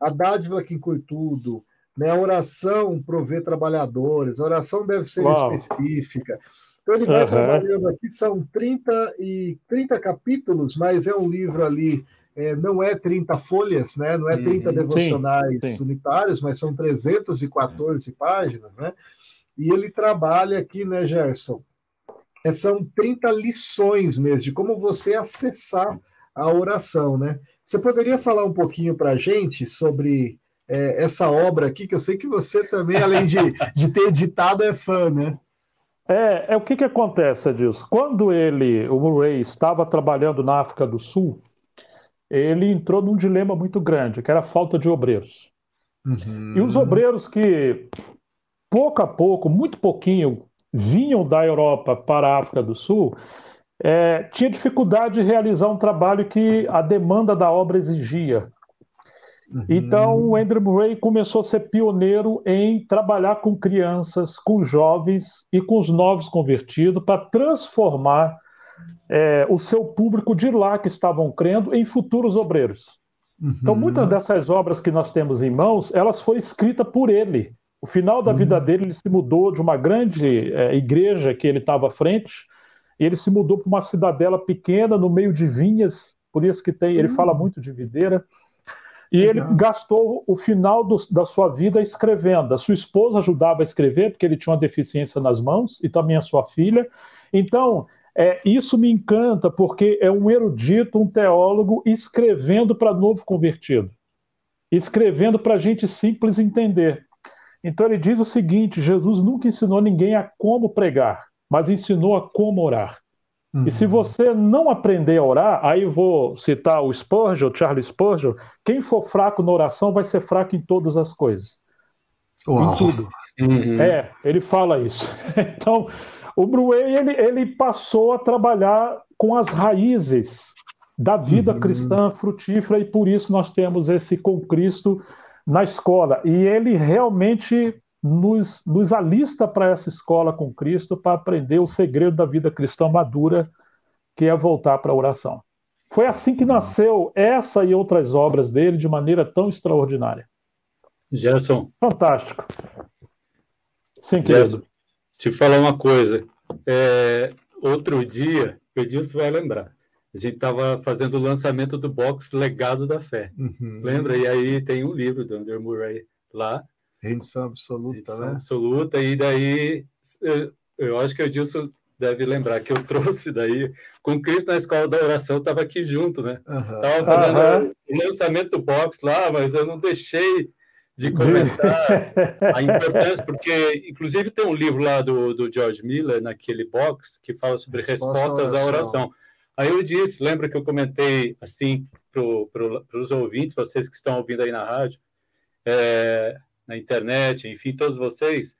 a dádiva que inclui tudo, né? a oração prover trabalhadores, a oração deve ser Uau. específica. Então ele vai uhum. trabalhando aqui, são 30 e 30 capítulos, mas é um livro ali, é, não é 30 folhas, né? não é 30 uhum. devocionais sim, sim. unitários, mas são 314 páginas, né? E ele trabalha aqui, né, Gerson? É, são 30 lições mesmo de como você acessar a oração, né? Você poderia falar um pouquinho para a gente sobre é, essa obra aqui, que eu sei que você também, além de, de ter editado, é fã, né? É, é o que, que acontece, Edilson? Quando ele, o Murray, estava trabalhando na África do Sul, ele entrou num dilema muito grande, que era a falta de obreiros. Uhum. E os obreiros que, pouco a pouco, muito pouquinho, vinham da Europa para a África do Sul, é, tinha dificuldade de realizar um trabalho que a demanda da obra exigia. Uhum. Então, o Andrew Murray começou a ser pioneiro em trabalhar com crianças, com jovens e com os novos convertidos para transformar é, o seu público de lá que estavam crendo em futuros obreiros. Uhum. Então, muitas dessas obras que nós temos em mãos, elas foram escritas por ele. O final da uhum. vida dele, ele se mudou de uma grande é, igreja que ele estava à frente, ele se mudou para uma cidadela pequena, no meio de vinhas, por isso que tem, ele uhum. fala muito de videira. E ele gastou o final do, da sua vida escrevendo. A sua esposa ajudava a escrever, porque ele tinha uma deficiência nas mãos, e também a sua filha. Então, é, isso me encanta, porque é um erudito, um teólogo, escrevendo para novo convertido, escrevendo para gente simples entender. Então, ele diz o seguinte: Jesus nunca ensinou ninguém a como pregar, mas ensinou a como orar. Uhum. E se uhum. você não aprender a orar, aí eu vou citar o Spurgeon, Charles Spurgeon, quem for fraco na oração vai ser fraco em todas as coisas. Uau. Em tudo. Uhum. É, ele fala isso. Então, o Bruey, ele, ele passou a trabalhar com as raízes da vida uhum. cristã frutífera e por isso nós temos esse com Cristo na escola. E ele realmente nos, nos alista para essa escola com Cristo para aprender o segredo da vida cristã madura, que é voltar para a oração. Foi assim que nasceu essa e outras obras dele de maneira tão extraordinária. Gerson. Fantástico. Sim, Gerson, querido. Te falar uma coisa. É, outro dia, o Edilson vai lembrar. A gente estava fazendo o lançamento do box Legado da Fé. Uhum. Lembra? E aí tem um livro do Andrew Murray lá. Rendição absoluta, Rendição né? absoluta, e daí eu, eu acho que o Edilson deve lembrar que eu trouxe daí, com Cristo na escola da oração, estava aqui junto, né? Estava uhum. fazendo uhum. o lançamento do box lá, mas eu não deixei de comentar a importância, porque inclusive tem um livro lá do, do George Miller, naquele box, que fala sobre Resposta respostas à oração. à oração. Aí eu disse, lembra que eu comentei assim para os ouvintes, vocês que estão ouvindo aí na rádio, é, na internet, enfim, todos vocês,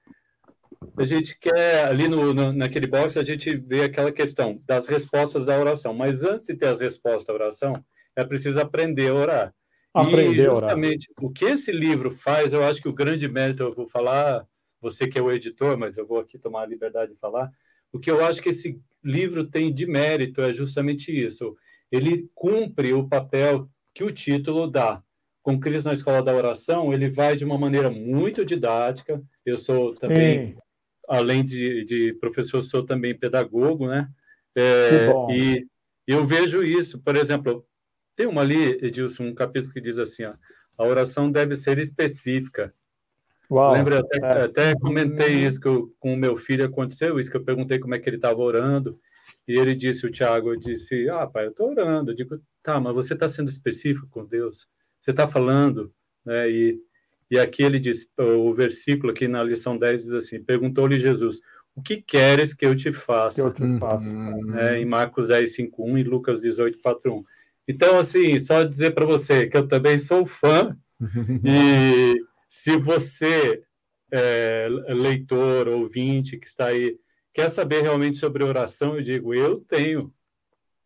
a gente quer, ali no, no, naquele box, a gente vê aquela questão das respostas da oração, mas antes de ter as respostas da oração, é preciso aprender a orar. E justamente o que esse livro faz, eu acho que o grande mérito, eu vou falar, você que é o editor, mas eu vou aqui tomar a liberdade de falar, o que eu acho que esse livro tem de mérito é justamente isso. Ele cumpre o papel que o título dá. Com Cristo na Escola da Oração, ele vai de uma maneira muito didática. Eu sou também, Sim. além de, de, professor, sou também pedagogo, né? É, e eu vejo isso, por exemplo, tem uma ali, Edilson, um capítulo que diz assim: ó, a oração deve ser específica. Uau, Lembra, até, é. até comentei isso que eu, com o meu filho, aconteceu isso, que eu perguntei como é que ele estava orando, e ele disse, o Tiago, disse, ah, pai, eu estou orando. Eu digo, tá, mas você está sendo específico com Deus? Você está falando? Né? E, e aqui ele diz, o versículo aqui na lição 10 diz assim, perguntou-lhe Jesus, o que queres que eu te faça? Que eu te faça. É, em Marcos 10, 5, 1 e Lucas 18, 4, 1. Então, assim, só dizer para você que eu também sou fã e se você, é, leitor, ouvinte que está aí, quer saber realmente sobre oração, eu digo, eu tenho,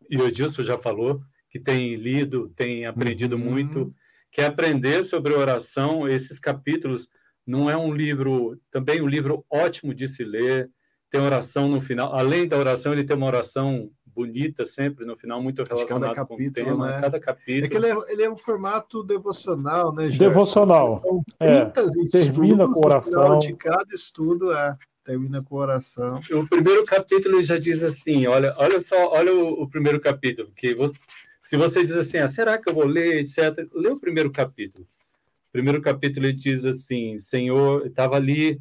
e o Edilson já falou, que tem lido, tem aprendido uhum. muito, quer aprender sobre oração, esses capítulos, não é um livro, também um livro ótimo de se ler, tem oração no final, além da oração, ele tem uma oração bonita sempre no final, muito relacionada com o tema, né? cada capítulo. É que ele é, ele é um formato devocional, né, Gerson? Devocional. São 30 é, termina com oração. de cada estudo é, termina com oração. O primeiro capítulo já diz assim, olha, olha só, olha o, o primeiro capítulo, que você, se você diz assim, ah, será que eu vou ler, etc., lê o primeiro capítulo. O primeiro capítulo ele diz assim, Senhor, estava ali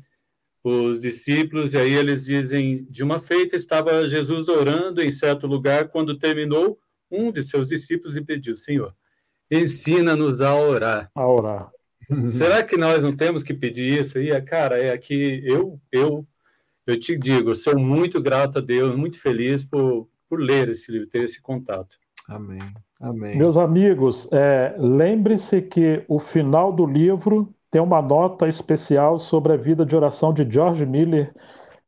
os discípulos, e aí eles dizem: de uma feita estava Jesus orando em certo lugar, quando terminou, um de seus discípulos lhe pediu: Senhor, ensina-nos a orar. A orar. Será que nós não temos que pedir isso? E, cara, é aqui, eu, eu, eu te digo, eu sou muito grato a Deus, muito feliz por, por ler esse livro, ter esse contato. Amém. Amém. Meus amigos, é, lembre-se que o final do livro tem uma nota especial sobre a vida de oração de George Miller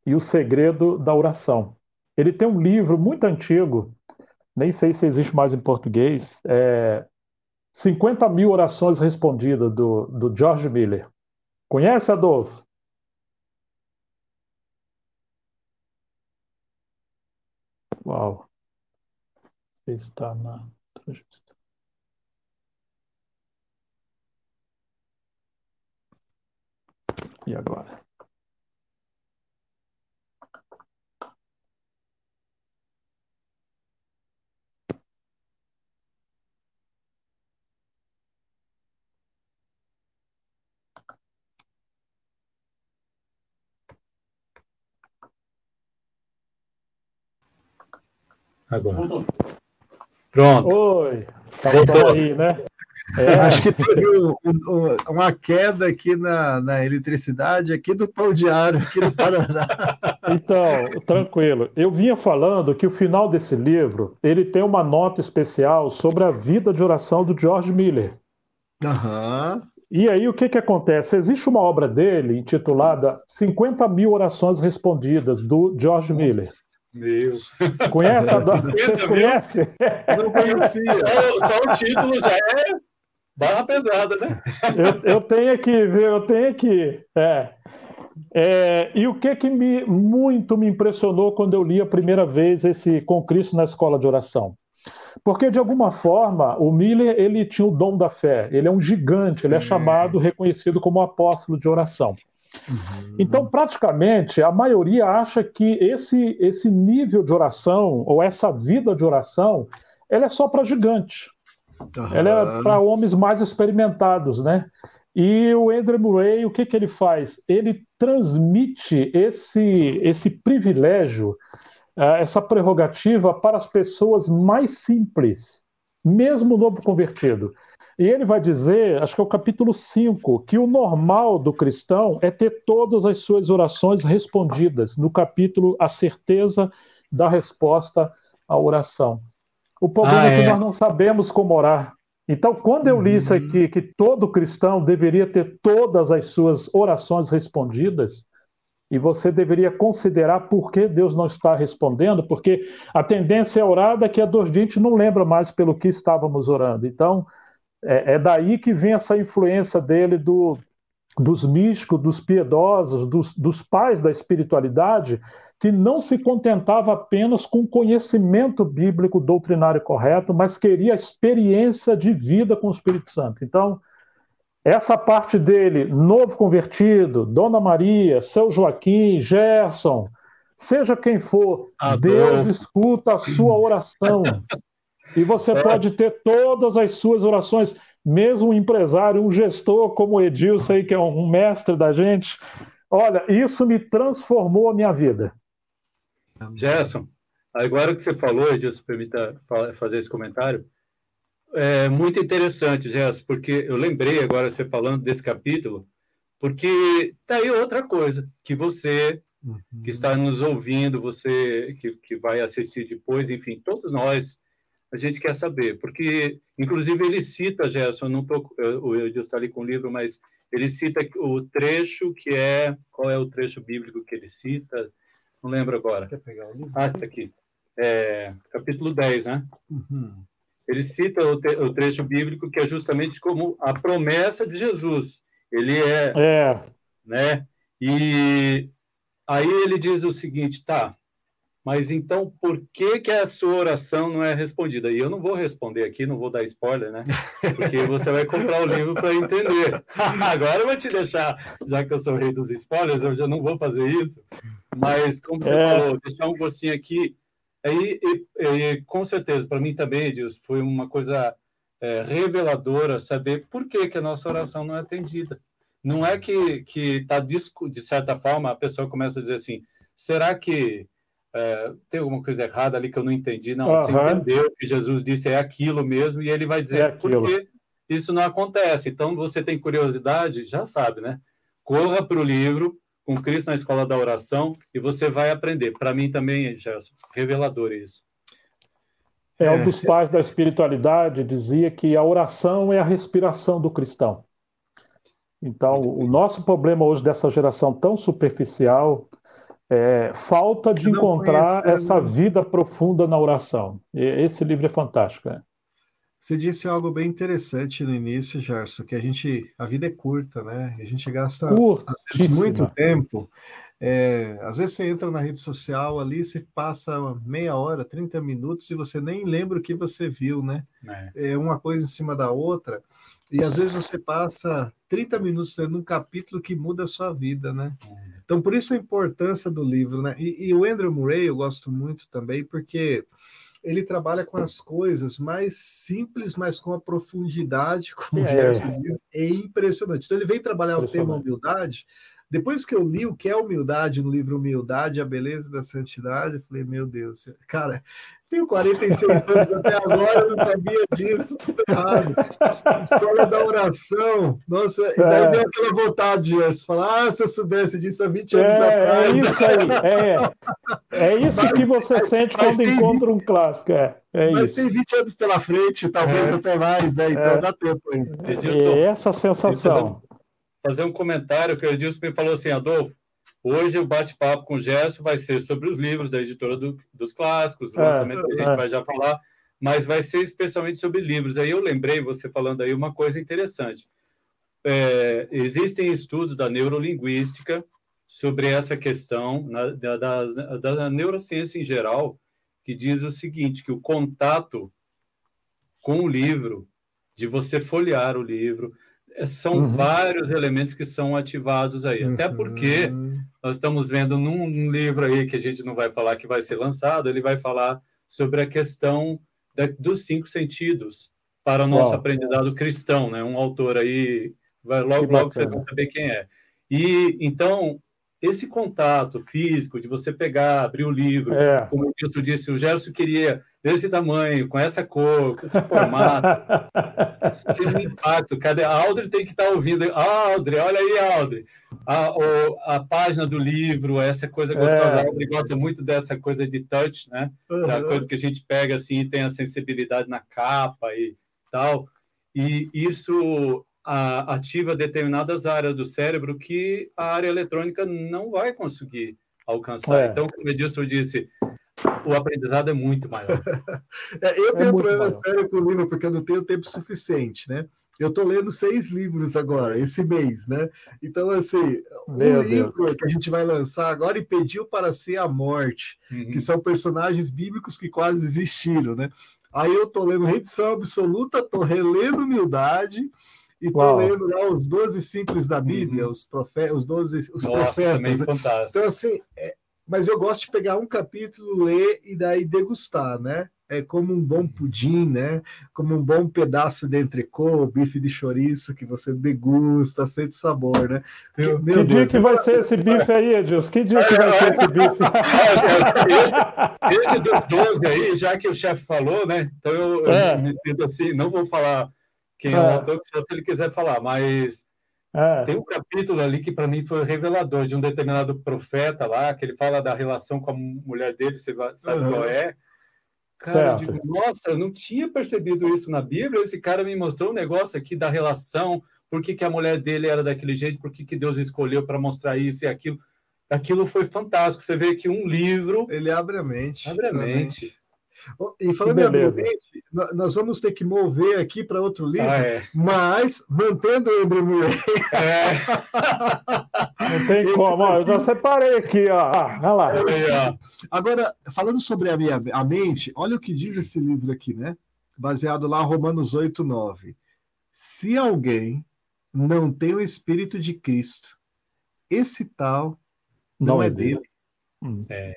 e o segredo da oração. Ele tem um livro muito antigo, nem sei se existe mais em português, é 50 mil orações respondidas do, do George Miller. Conhece, Adolfo? Uau. Está na E agora? Agora. Pronto. Oi. Tá aí, né? É. Acho que teve um, um, uma queda aqui na, na eletricidade, aqui do pão diário, aqui no Paraná. Então, tranquilo. Eu vinha falando que o final desse livro ele tem uma nota especial sobre a vida de oração do George Miller. Uhum. E aí o que, que acontece? Existe uma obra dele intitulada 50 mil orações respondidas, do George Nossa. Miller. Meu. Conhece? Vocês conhecem? Não conhecia. Só, só o título já é barra pesada, né? eu, eu tenho que ver, eu tenho que. É. É, e o que que me muito me impressionou quando eu li a primeira vez esse Com Cristo na Escola de Oração? Porque, de alguma forma, o Miller ele tinha o dom da fé, ele é um gigante, Sim. ele é chamado, reconhecido como apóstolo de oração. Uhum. Então, praticamente, a maioria acha que esse, esse nível de oração, ou essa vida de oração, ela é só para gigante. Uhum. Ela é para homens mais experimentados, né? E o Andrew Murray, o que, que ele faz? Ele transmite esse, esse privilégio é, essa prerrogativa para as pessoas mais simples, mesmo novo convertido. E ele vai dizer, acho que é o capítulo 5, que o normal do cristão é ter todas as suas orações respondidas. No capítulo A Certeza da Resposta à Oração. O problema ah, é. é. que nós não sabemos como orar. Então, quando eu li isso aqui, que todo cristão deveria ter todas as suas orações respondidas, e você deveria considerar por que Deus não está respondendo, porque a tendência é orar, daqui a dois dias a gente não lembra mais pelo que estávamos orando. Então, é, é daí que vem essa influência dele do, dos místicos, dos piedosos, dos, dos pais da espiritualidade, que não se contentava apenas com conhecimento bíblico doutrinário correto, mas queria experiência de vida com o Espírito Santo. Então, essa parte dele, novo convertido, Dona Maria, seu Joaquim, Gerson, seja quem for. Deus escuta a sua oração. e você é. pode ter todas as suas orações, mesmo um empresário, um gestor como o Edilson aí, que é um mestre da gente. Olha, isso me transformou a minha vida. Gerson, agora que você falou, Edilson, permita fazer esse comentário, é muito interessante, Gerson, porque eu lembrei agora você falando desse capítulo, porque tá aí outra coisa, que você uhum. que está nos ouvindo, você que, que vai assistir depois, enfim, todos nós, a gente quer saber, porque, inclusive, ele cita, Gerson, não tô, o Edilson está ali com o livro, mas ele cita o trecho que é, qual é o trecho bíblico que ele cita? Não lembro agora. Quer pegar o livro? Ah, está aqui. É, capítulo 10, né? Uhum. Ele cita o, te, o, trecho bíblico que é justamente como a promessa de Jesus. Ele é, é. né? E aí ele diz o seguinte, tá? Mas então, por que que a sua oração não é respondida? E eu não vou responder aqui, não vou dar spoiler, né? Porque você vai comprar o livro para entender. Agora eu vou te deixar, já que eu sou rei dos spoilers, eu já não vou fazer isso. Mas, como você é. falou, deixar um gostinho aqui. Aí, e, e, com certeza, para mim também, Edilson, foi uma coisa é, reveladora saber por que, que a nossa oração não é atendida. Não é que, que tá, de certa forma, a pessoa começa a dizer assim, será que é, tem alguma coisa errada ali que eu não entendi. Não, uhum. você entendeu que Jesus disse é aquilo mesmo, e ele vai dizer é por que isso não acontece. Então, você tem curiosidade, já sabe, né? Corra para o livro com Cristo na Escola da Oração e você vai aprender. Para mim também, Gerson, revelador isso. É, um dos pais da espiritualidade dizia que a oração é a respiração do cristão. Então, o nosso problema hoje dessa geração tão superficial é, falta de encontrar essa vida profunda na oração. E esse livro é fantástico. É. Você disse algo bem interessante no início, Gerson, que a gente, a vida é curta, né? A gente gasta vezes, muito tempo. É, às vezes você entra na rede social ali, você passa meia hora, 30 minutos e você nem lembra o que você viu, né? É. é uma coisa em cima da outra. E às vezes você passa 30 minutos lendo um capítulo que muda a sua vida, né? Então, por isso a importância do livro, né? E, e, o Andrew Murray eu gosto muito também, porque ele trabalha com as coisas mais simples, mas com a profundidade, como é. o Gerson diz, é impressionante. Então, ele vem trabalhar o tema humildade. Depois que eu li o que é humildade no livro Humildade, a Beleza da Santidade, eu falei, meu Deus, cara, tenho 46 anos até agora, eu não sabia disso, tudo errado. História da oração, nossa, é. daí deu aquela vontade de falar, ah, se eu soubesse disso há 20 anos é, atrás. É isso aí, é, é isso mas, que você mas, sente mas quando encontra 20, um clássico. É, é mas isso. tem 20 anos pela frente, talvez é. até mais, né? Então é. dá tempo ainda. É essa sensação. Fazer um comentário que o Edilson me falou assim, Adolfo, Hoje o bate-papo com o Gerson vai ser sobre os livros da editora do, dos clássicos, do é, lançamento que a gente é. vai já falar, mas vai ser especialmente sobre livros. Aí eu lembrei, você falando aí, uma coisa interessante. É, existem estudos da neurolinguística sobre essa questão, na, da, da, da neurociência em geral, que diz o seguinte, que o contato com o livro, de você folhear o livro, são uhum. vários elementos que são ativados aí. Até porque uhum. nós estamos vendo num livro aí que a gente não vai falar que vai ser lançado, ele vai falar sobre a questão da, dos cinco sentidos para o nosso Uau. aprendizado cristão, né? Um autor aí, vai, logo, logo vocês vão saber quem é. E então esse contato físico de você pegar, abrir o livro, é. como o Wilson disse, o Gerson queria desse tamanho, com essa cor, com esse formato, isso tem um impacto. Cadê? A Audrey tem que estar tá ouvindo. Ah, Audrey, olha aí, Audrey. A, o, a página do livro, essa coisa gostosa. É. A Audrey gosta muito dessa coisa de touch, né? Uhum. Da coisa que a gente pega assim, tem a sensibilidade na capa e tal. E isso ativa determinadas áreas do cérebro que a área eletrônica não vai conseguir alcançar. É. Então, como Edilson disse, o aprendizado é muito maior. é, eu é tenho é um problema maior. sério com o livro, porque eu não tenho tempo suficiente, né? Eu estou lendo seis livros agora, esse mês, né? Então, assim, Meu um Deus. livro que a gente vai lançar agora e pediu para ser a morte, uhum. que são personagens bíblicos que quase existiram, né? Aí eu estou lendo Redição Absoluta, estou relendo Humildade, e estou lendo lá os 12 simples da Bíblia, uhum. os, profe os 12 os Nossa, profetas. Também né? fantástico. Então, assim, é, mas eu gosto de pegar um capítulo, ler e daí degustar, né? É como um bom pudim, né? Como um bom pedaço de entrecô, bife de chouriço que você degusta, sente sabor, né? Que, que Deus, dia que vai ser esse bife aí, Edilson? Que dia que vai ser esse bife? esse, esse dos 12 aí, já que o chefe falou, né? Então eu, é. eu me sinto assim, não vou falar quem é, é o autor, se ele quiser falar, mas é. tem um capítulo ali que para mim foi revelador de um determinado profeta lá, que ele fala da relação com a mulher dele, você sabe uhum. qual é. Cara, eu digo, nossa, eu não tinha percebido isso na Bíblia, esse cara me mostrou um negócio aqui da relação, por que, que a mulher dele era daquele jeito, por que, que Deus escolheu para mostrar isso e aquilo. Aquilo foi fantástico. Você vê que um livro. Ele abre a mente. Abre a mente. E falando em abrilhante, nós vamos ter que mover aqui para outro livro, ah, é. mas mantendo o Embremer. É. Não tem Esse como, daqui... eu já separei aqui, ó. Ah, olha lá. É, Agora, falando sobre a minha a mente, olha o que diz esse livro aqui, né? Baseado lá Romanos 8, 9. Se alguém não tem o Espírito de Cristo, esse tal não, não é, é dele. dele. Hum. É.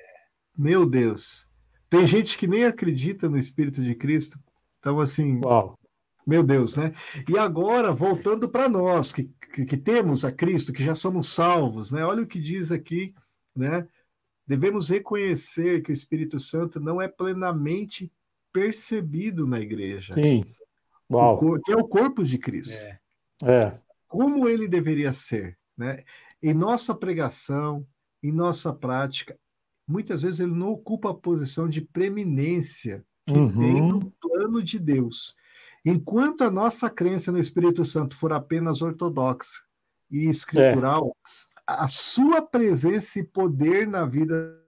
Meu Deus. Tem gente que nem acredita no Espírito de Cristo. Então, assim, Uau. meu Deus, né? E agora, voltando para nós, que, que, que, temos a Cristo, que já somos salvos, né? Olha o que diz aqui, né? Devemos reconhecer que o Espírito Santo não é plenamente percebido na igreja. Sim. Uau. O, que é o corpo de Cristo. É. é. Como ele deveria ser, né? Em nossa pregação, em nossa prática, muitas vezes ele não ocupa a posição de preeminência que uhum. tem no plano de Deus. Enquanto a nossa crença no Espírito Santo for apenas ortodoxa e escritural, é. a sua presença e poder na vida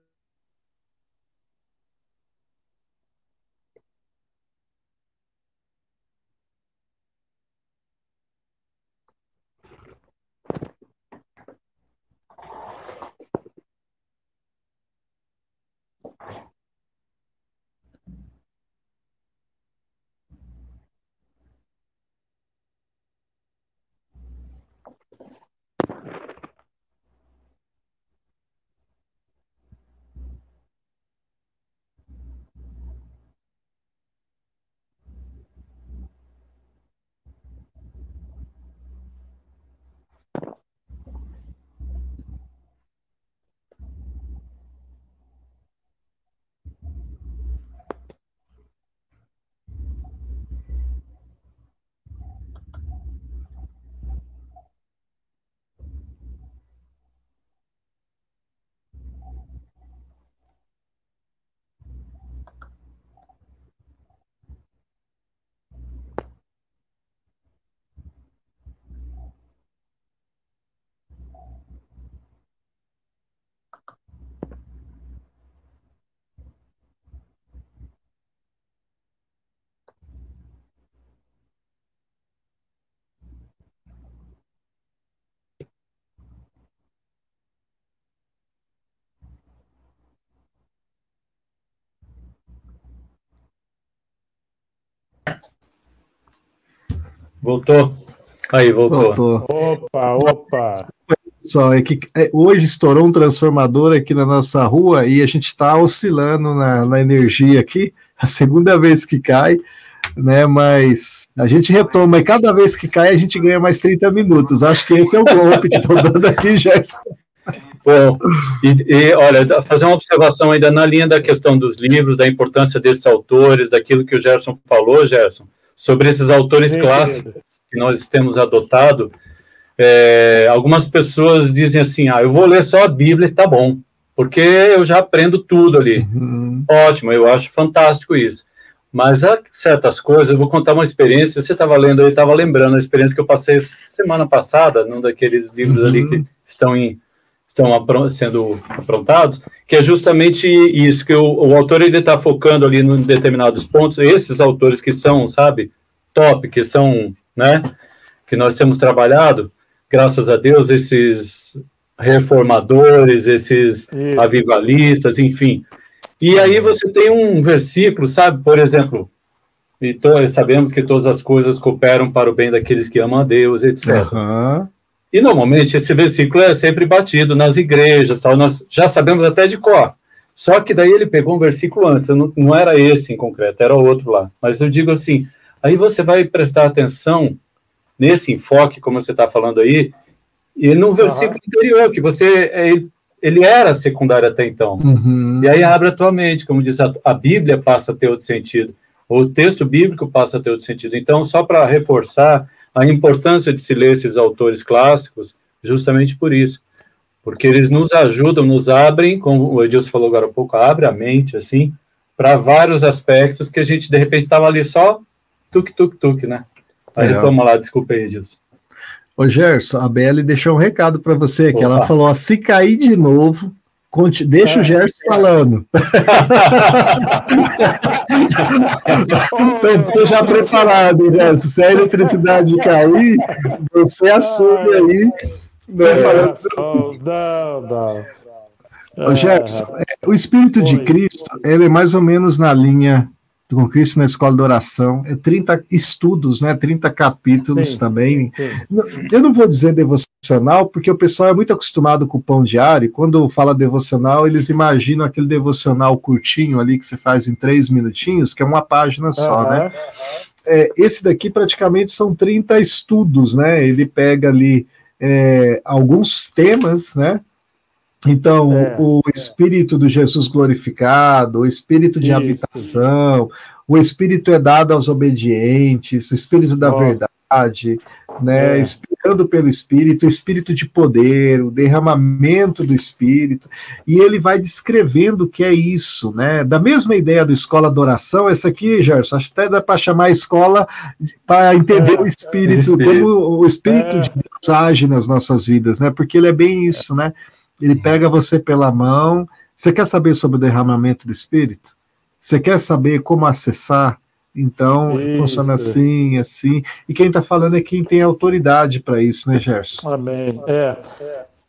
Voltou? Aí, voltou. voltou. Opa, opa. Só é que é, hoje estourou um transformador aqui na nossa rua e a gente está oscilando na, na energia aqui, a segunda vez que cai, né? Mas a gente retoma e cada vez que cai a gente ganha mais 30 minutos. Acho que esse é o golpe que estou dando aqui, Gerson. Bom, e, e, olha, fazer uma observação ainda na linha da questão dos livros, da importância desses autores, daquilo que o Gerson falou, Gerson, sobre esses autores clássicos que nós temos adotado. É, algumas pessoas dizem assim: ah, eu vou ler só a Bíblia e tá bom, porque eu já aprendo tudo ali. Uhum. Ótimo, eu acho fantástico isso. Mas há certas coisas, eu vou contar uma experiência. Você estava lendo, eu estava lembrando a experiência que eu passei semana passada, num daqueles livros uhum. ali que estão em estão sendo aprontados, que é justamente isso, que o, o autor ele está focando ali em determinados pontos, esses autores que são, sabe, top, que são, né, que nós temos trabalhado, graças a Deus, esses reformadores, esses isso. avivalistas, enfim. E aí você tem um versículo, sabe, por exemplo, e sabemos que todas as coisas cooperam para o bem daqueles que amam a Deus, etc. Uhum. E normalmente esse versículo é sempre batido nas igrejas, tal, nós já sabemos até de cor. Só que daí ele pegou um versículo antes, não, não era esse em concreto, era outro lá. Mas eu digo assim, aí você vai prestar atenção nesse enfoque, como você está falando aí, e no versículo uhum. anterior, que você ele era secundário até então. Uhum. E aí abre a tua mente, como diz a, a Bíblia passa a ter outro sentido, o texto bíblico passa a ter outro sentido. Então, só para reforçar, a importância de se ler esses autores clássicos, justamente por isso, porque eles nos ajudam, nos abrem, como o Edilson falou agora há pouco, abre a mente, assim, para vários aspectos que a gente, de repente, estava ali só tuk, tuk, tuk, né? Aí é. toma lá, desculpa aí, Edilson. Ô, Gerson, a Belle deixou um recado para você, que ela falou, ó, se cair de novo, Conte, deixa é. o Gerson falando. então esteja preparado, Gerson. Se a eletricidade cair, você assume aí. Né, falando... Não, não. Ô, Gerson, é, o Espírito de Cristo, ele é mais ou menos na linha com Cristo na Escola de Oração, é 30 estudos, né? 30 capítulos sim, também. Sim. Eu não vou dizer devocional, porque o pessoal é muito acostumado com o pão diário, e quando fala devocional, eles imaginam aquele devocional curtinho ali que você faz em três minutinhos, que é uma página só, uhum, né? É, esse daqui praticamente são 30 estudos, né? Ele pega ali é, alguns temas, né? Então, é, o é. espírito do Jesus glorificado, o espírito de Isso. habitação, o espírito é dado aos obedientes, o espírito da oh. verdade, né? É. Inspirando pelo espírito, o espírito de poder, o derramamento do espírito, e ele vai descrevendo o que é isso, né? Da mesma ideia do escola de oração, essa aqui, Gerson, acho que até dá para chamar escola para entender é, o espírito, como o espírito de Deus age nas nossas vidas, né? Porque ele é bem isso, né? Ele pega você pela mão. Você quer saber sobre o derramamento do Espírito? Você quer saber como acessar? Então, isso. funciona assim, assim. E quem está falando é quem tem autoridade para isso, né, Gerson? Amém. É,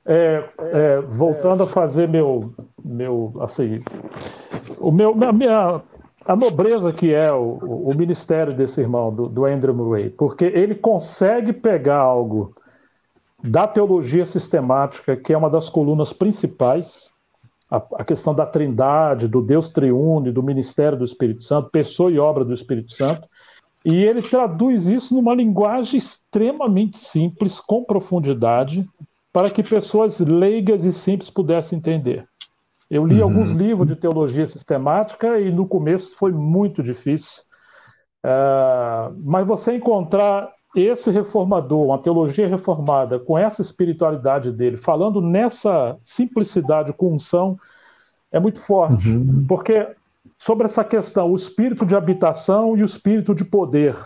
é, é, voltando a fazer meu, meu assim, o meu, a minha, a nobreza que é o, o ministério desse irmão, do, do Andrew Murray, porque ele consegue pegar algo da teologia sistemática, que é uma das colunas principais, a, a, questão da trindade, do Deus triune, do ministério do Espírito Santo, pessoa e obra do Espírito Santo, e ele traduz isso numa linguagem extremamente simples, com profundidade, para que pessoas leigas e simples pudessem entender. Eu li uhum. alguns livros de teologia sistemática e no começo foi muito difícil. Uh, mas você encontrar esse reformador, uma teologia reformada, com essa espiritualidade dele, falando nessa simplicidade com unção, é muito forte. Uhum. Porque sobre essa questão, o espírito de habitação e o espírito de poder.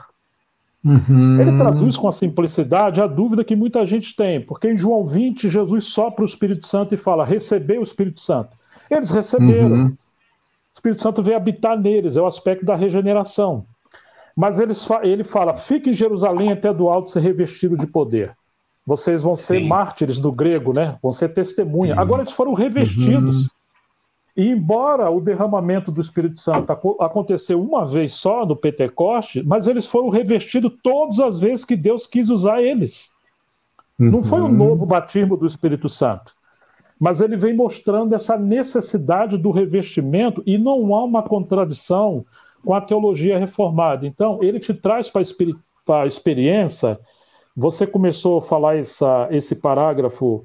Uhum. Ele traduz com a simplicidade a dúvida que muita gente tem, porque em João 20, Jesus sopra o Espírito Santo e fala: receber o Espírito Santo. Eles receberam. Uhum. O Espírito Santo veio habitar neles, é o aspecto da regeneração. Mas eles, ele fala: fique em Jerusalém até do alto ser revestido de poder. Vocês vão ser Sim. mártires do grego, né? Vão ser testemunha. Uhum. Agora eles foram revestidos. Uhum. E embora o derramamento do Espírito Santo aconteceu uma vez só no Pentecoste, mas eles foram revestidos todas as vezes que Deus quis usar eles. Uhum. Não foi um uhum. novo batismo do Espírito Santo. Mas ele vem mostrando essa necessidade do revestimento e não há uma contradição com a teologia reformada. Então, ele te traz para a experiência. Você começou a falar essa, esse parágrafo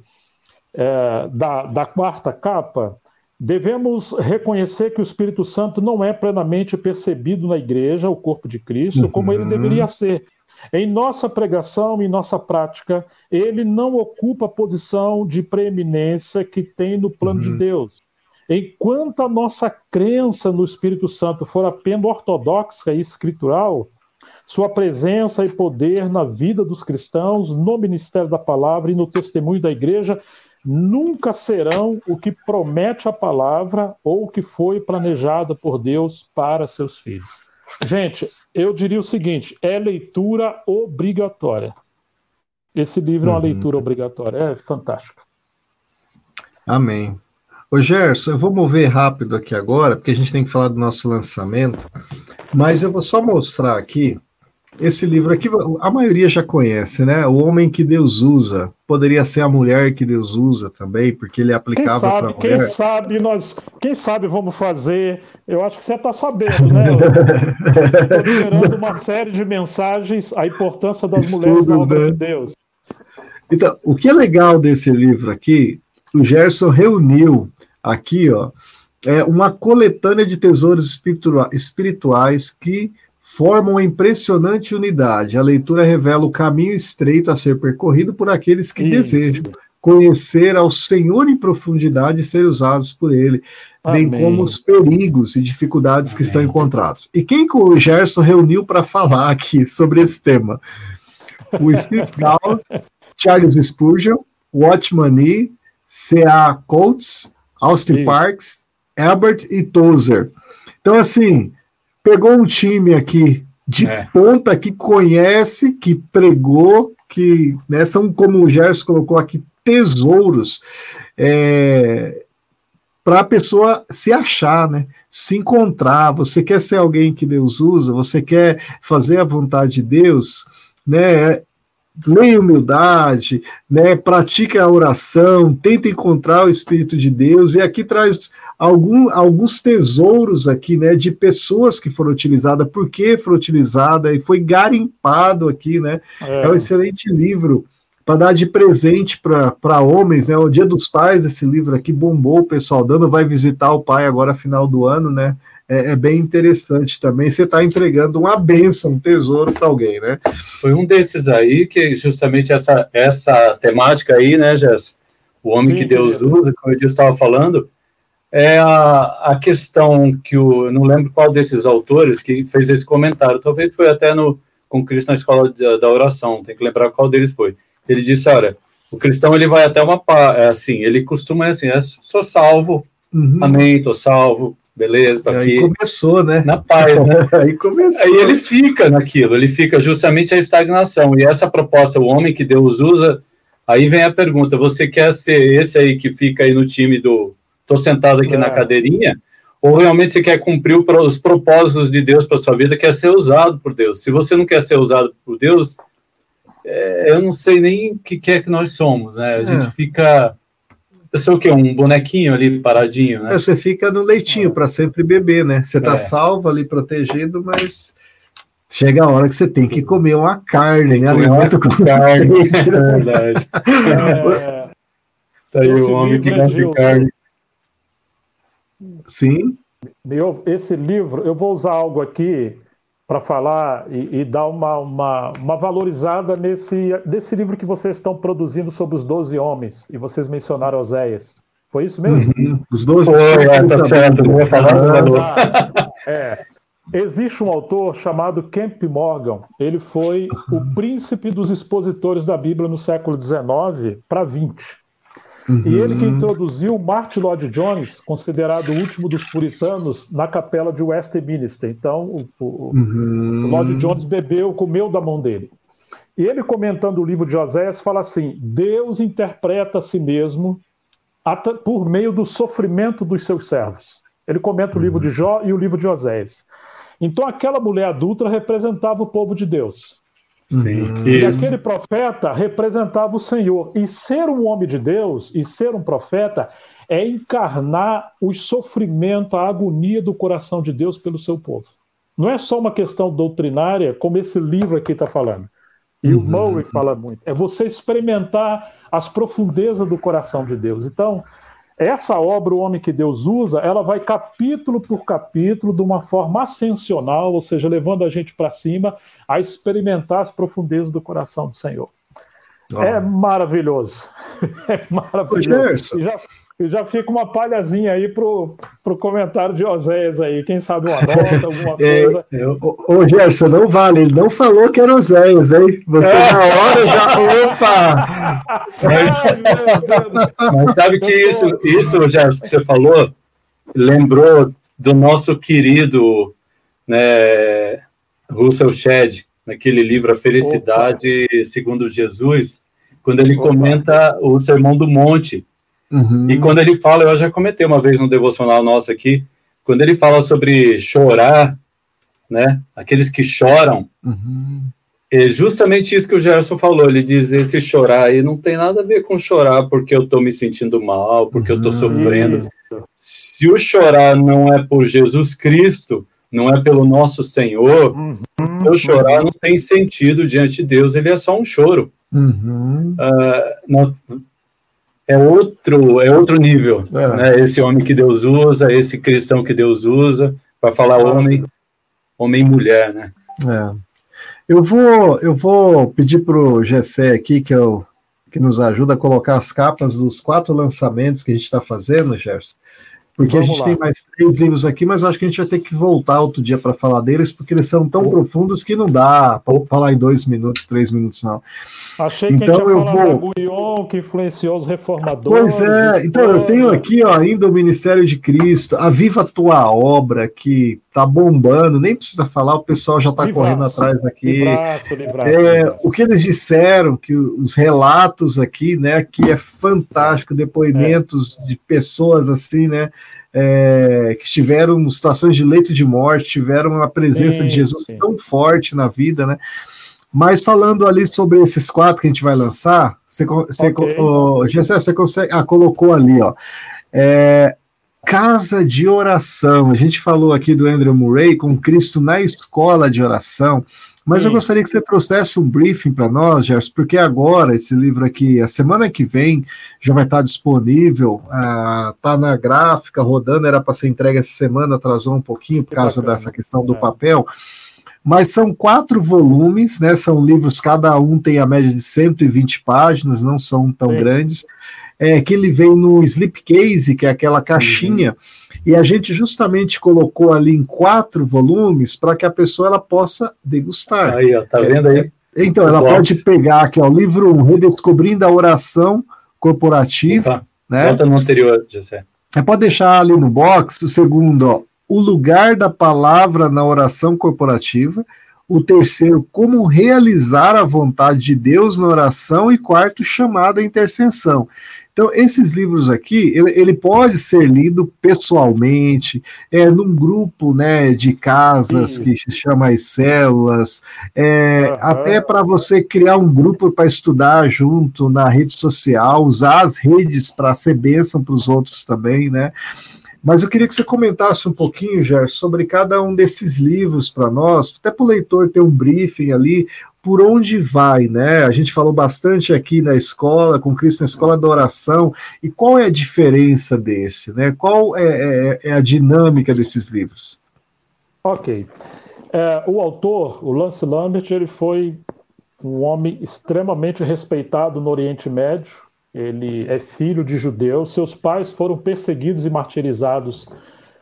é, da, da quarta capa, devemos reconhecer que o Espírito Santo não é plenamente percebido na igreja, o corpo de Cristo, uhum. como ele deveria ser. Em nossa pregação, em nossa prática, ele não ocupa a posição de preeminência que tem no plano uhum. de Deus. Enquanto a nossa crença no Espírito Santo for apenas ortodoxa e escritural, sua presença e poder na vida dos cristãos, no ministério da palavra e no testemunho da igreja nunca serão o que promete a palavra ou o que foi planejado por Deus para seus filhos. Gente, eu diria o seguinte: é leitura obrigatória. Esse livro uhum. é uma uhum. leitura obrigatória, é fantástico. Amém. Ô Gerson, eu vou mover rápido aqui agora, porque a gente tem que falar do nosso lançamento, mas eu vou só mostrar aqui esse livro aqui, a maioria já conhece, né? O Homem que Deus Usa. Poderia ser a mulher que Deus usa também, porque ele aplicava para mulher. Quem sabe nós, quem sabe vamos fazer. Eu acho que você está sabendo, né? Estou gerando uma série de mensagens a importância das Estudos, mulheres na obra né? de Deus. Então, o que é legal desse livro aqui, o Gerson reuniu aqui, ó, é uma coletânea de tesouros espirituais que formam uma impressionante unidade. A leitura revela o caminho estreito a ser percorrido por aqueles que Isso. desejam conhecer ao Senhor em profundidade e ser usados por Ele, Amém. bem como os perigos e dificuldades Amém. que estão encontrados. E quem que o Gerson reuniu para falar aqui sobre esse tema? O Steve Gall, Charles Spurgeon, Watchman Nee, C.A. Coates, Austin Sim. Parks, Albert e Tozer. Então, assim, pegou um time aqui de é. ponta que conhece, que pregou, que né, são, como o Gerson colocou aqui, tesouros é, para a pessoa se achar, né? se encontrar. Você quer ser alguém que Deus usa, você quer fazer a vontade de Deus, né? Leia humildade, né, pratique a oração, tente encontrar o Espírito de Deus, e aqui traz algum, alguns tesouros aqui, né, de pessoas que foram utilizadas, por que foram utilizadas, e foi garimpado aqui, né, é, é um excelente livro para dar de presente para homens, né, o Dia dos Pais, esse livro aqui bombou, o pessoal dando, vai visitar o pai agora final do ano, né, é, é bem interessante também. Você está entregando uma benção, um tesouro para alguém, né? Foi um desses aí que justamente essa, essa temática aí, né, Gerson? O homem Sim, que Deus usa, como eu estava falando, é a, a questão que o. Não lembro qual desses autores que fez esse comentário, talvez foi até no com Cristo na escola da oração, tem que lembrar qual deles foi. Ele disse: olha, o cristão ele vai até uma. É assim, ele costuma assim, é, sou salvo, uhum. amém, estou salvo, beleza, tô aqui. Aí começou, né? Na paz, né? aí começou. Aí ele fica naquilo, ele fica justamente a estagnação. E essa proposta, o homem que Deus usa, aí vem a pergunta: você quer ser esse aí que fica aí no time do tô sentado aqui é. na cadeirinha? Ou realmente você quer cumprir os propósitos de Deus para sua vida, quer ser usado por Deus? Se você não quer ser usado por Deus, é, eu não sei nem o que é que nós somos, né? A gente é. fica eu sou o quê? Um bonequinho ali paradinho, né? Você fica no leitinho é. para sempre beber, né? Você está é. salvo ali, protegido, mas chega a hora que você tem que comer uma carne, né? Alimento com carne. É verdade. É... Tá aí o homem que gosta de carne. Sim. Meu, esse livro, eu vou usar algo aqui para falar e, e, dar uma, uma, uma valorizada nesse desse livro que vocês estão produzindo sobre os Doze Homens, e vocês mencionaram Oséias. Foi isso mesmo? Uhum. Os Doze é, tá certo, não vou falar ah, é. Existe um autor chamado Kemp Morgan. Ele foi o príncipe dos expositores da Bíblia no século XIX para XX. Uhum. E ele que uhum. introduziu Martin Lloyd Jones, considerado o último dos puritanos, na capela de Westminster. Então, o, o, uhum. o Lloyd Jones bebeu, comeu da mão dele. E ele, comentando o livro de Oséias, fala assim: Deus interpreta a si mesmo por meio do sofrimento dos seus servos. Ele comenta uhum. o livro de Jó e o livro de Oséias. Então, aquela mulher adulta representava o povo de Deus. Sim, e aquele profeta representava o Senhor. E ser um homem de Deus e ser um profeta é encarnar o sofrimento, a agonia do coração de Deus pelo seu povo. Não é só uma questão doutrinária, como esse livro aqui está falando. E uhum. o Murray fala muito. É você experimentar as profundezas do coração de Deus. Então, essa obra, O Homem que Deus Usa, ela vai capítulo por capítulo, de uma forma ascensional, ou seja, levando a gente para cima a experimentar as profundezas do coração do Senhor. Oh. É maravilhoso. É maravilhoso. E já, e já fica uma palhazinha aí pro, pro comentário de Oséias aí. Quem sabe uma nota, alguma é, coisa. É, é, ô, Gerson, não vale. Ele não falou que era Oséias, hein? Você é. na hora já. Opa! Mas, mas sabe que isso, isso, Gerson, que você falou, lembrou do nosso querido né, Russell Shedd, naquele livro A Felicidade Opa. Segundo Jesus quando ele comenta o Sermão do Monte. Uhum. E quando ele fala, eu já comentei uma vez no devocional nosso aqui, quando ele fala sobre chorar, né? Aqueles que choram, uhum. é justamente isso que o Gerson falou. Ele diz: esse chorar aí não tem nada a ver com chorar porque eu estou me sentindo mal, porque uhum. eu estou sofrendo. Se o chorar não é por Jesus Cristo, não é pelo nosso Senhor, uhum. o chorar não tem sentido diante de Deus, ele é só um choro. Uhum. Uh, é outro é outro nível, é. Né? Esse homem que Deus usa, esse cristão que Deus usa para falar homem, homem e mulher, né? É. Eu vou eu vou pedir para o Gessé aqui que eu que nos ajuda a colocar as capas dos quatro lançamentos que a gente está fazendo, Gerson. Porque Vamos a gente lá. tem mais três livros aqui, mas acho que a gente vai ter que voltar outro dia para falar deles, porque eles são tão oh. profundos que não dá para falar em dois minutos, três minutos, não. Achei então, que então, eu vou... Guion, que influenciou os reformadores. Pois é, então eu tenho aqui ó, ainda o Ministério de Cristo, a Viva Tua Obra, que tá bombando, nem precisa falar, o pessoal já está correndo atrás aqui. Livraço, livraço, é. O que eles disseram, que os relatos aqui, né, que é fantástico, depoimentos é. de pessoas assim, né, é, que tiveram situações de leito de morte, tiveram a presença sim, de Jesus sim. tão forte na vida, né? Mas falando ali sobre esses quatro que a gente vai lançar, você, você, okay. oh, você consegue. Ah, colocou ali, ó. É, casa de oração. A gente falou aqui do Andrew Murray com Cristo na escola de oração. Mas Sim. eu gostaria que você trouxesse um briefing para nós, Gerson, porque agora esse livro aqui, a semana que vem, já vai estar disponível, está uh, na gráfica, rodando, era para ser entregue essa semana, atrasou um pouquinho por que causa bacana. dessa questão do é. papel. Mas são quatro volumes, né? São livros, cada um tem a média de 120 páginas, não são tão Sim. grandes. É, que ele vem no slipcase, que é aquela caixinha. Uhum e a gente justamente colocou ali em quatro volumes para que a pessoa ela possa degustar. Aí, ó, tá vendo aí? Então, ela pode pegar aqui, ó, livro 1, Redescobrindo a Oração Corporativa. Opa, né? Volta no anterior, José. É, pode deixar ali no box, o segundo, ó, o lugar da palavra na oração corporativa. O terceiro, como realizar a vontade de Deus na oração. E quarto, chamada à intercessão. Então, esses livros aqui, ele, ele, pode ser lido pessoalmente, é, num grupo né, de casas Sim. que se chama as células, é, uhum. até para você criar um grupo para estudar junto na rede social, usar as redes para ser bênção para os outros também, né? Mas eu queria que você comentasse um pouquinho, Gerson, sobre cada um desses livros para nós, até para o leitor ter um briefing ali, por onde vai, né? A gente falou bastante aqui na escola, com Cristo na escola da oração, e qual é a diferença desse, né? Qual é, é, é a dinâmica desses livros? Ok. É, o autor, o Lance Lambert, ele foi um homem extremamente respeitado no Oriente Médio, ele é filho de judeus, seus pais foram perseguidos e martirizados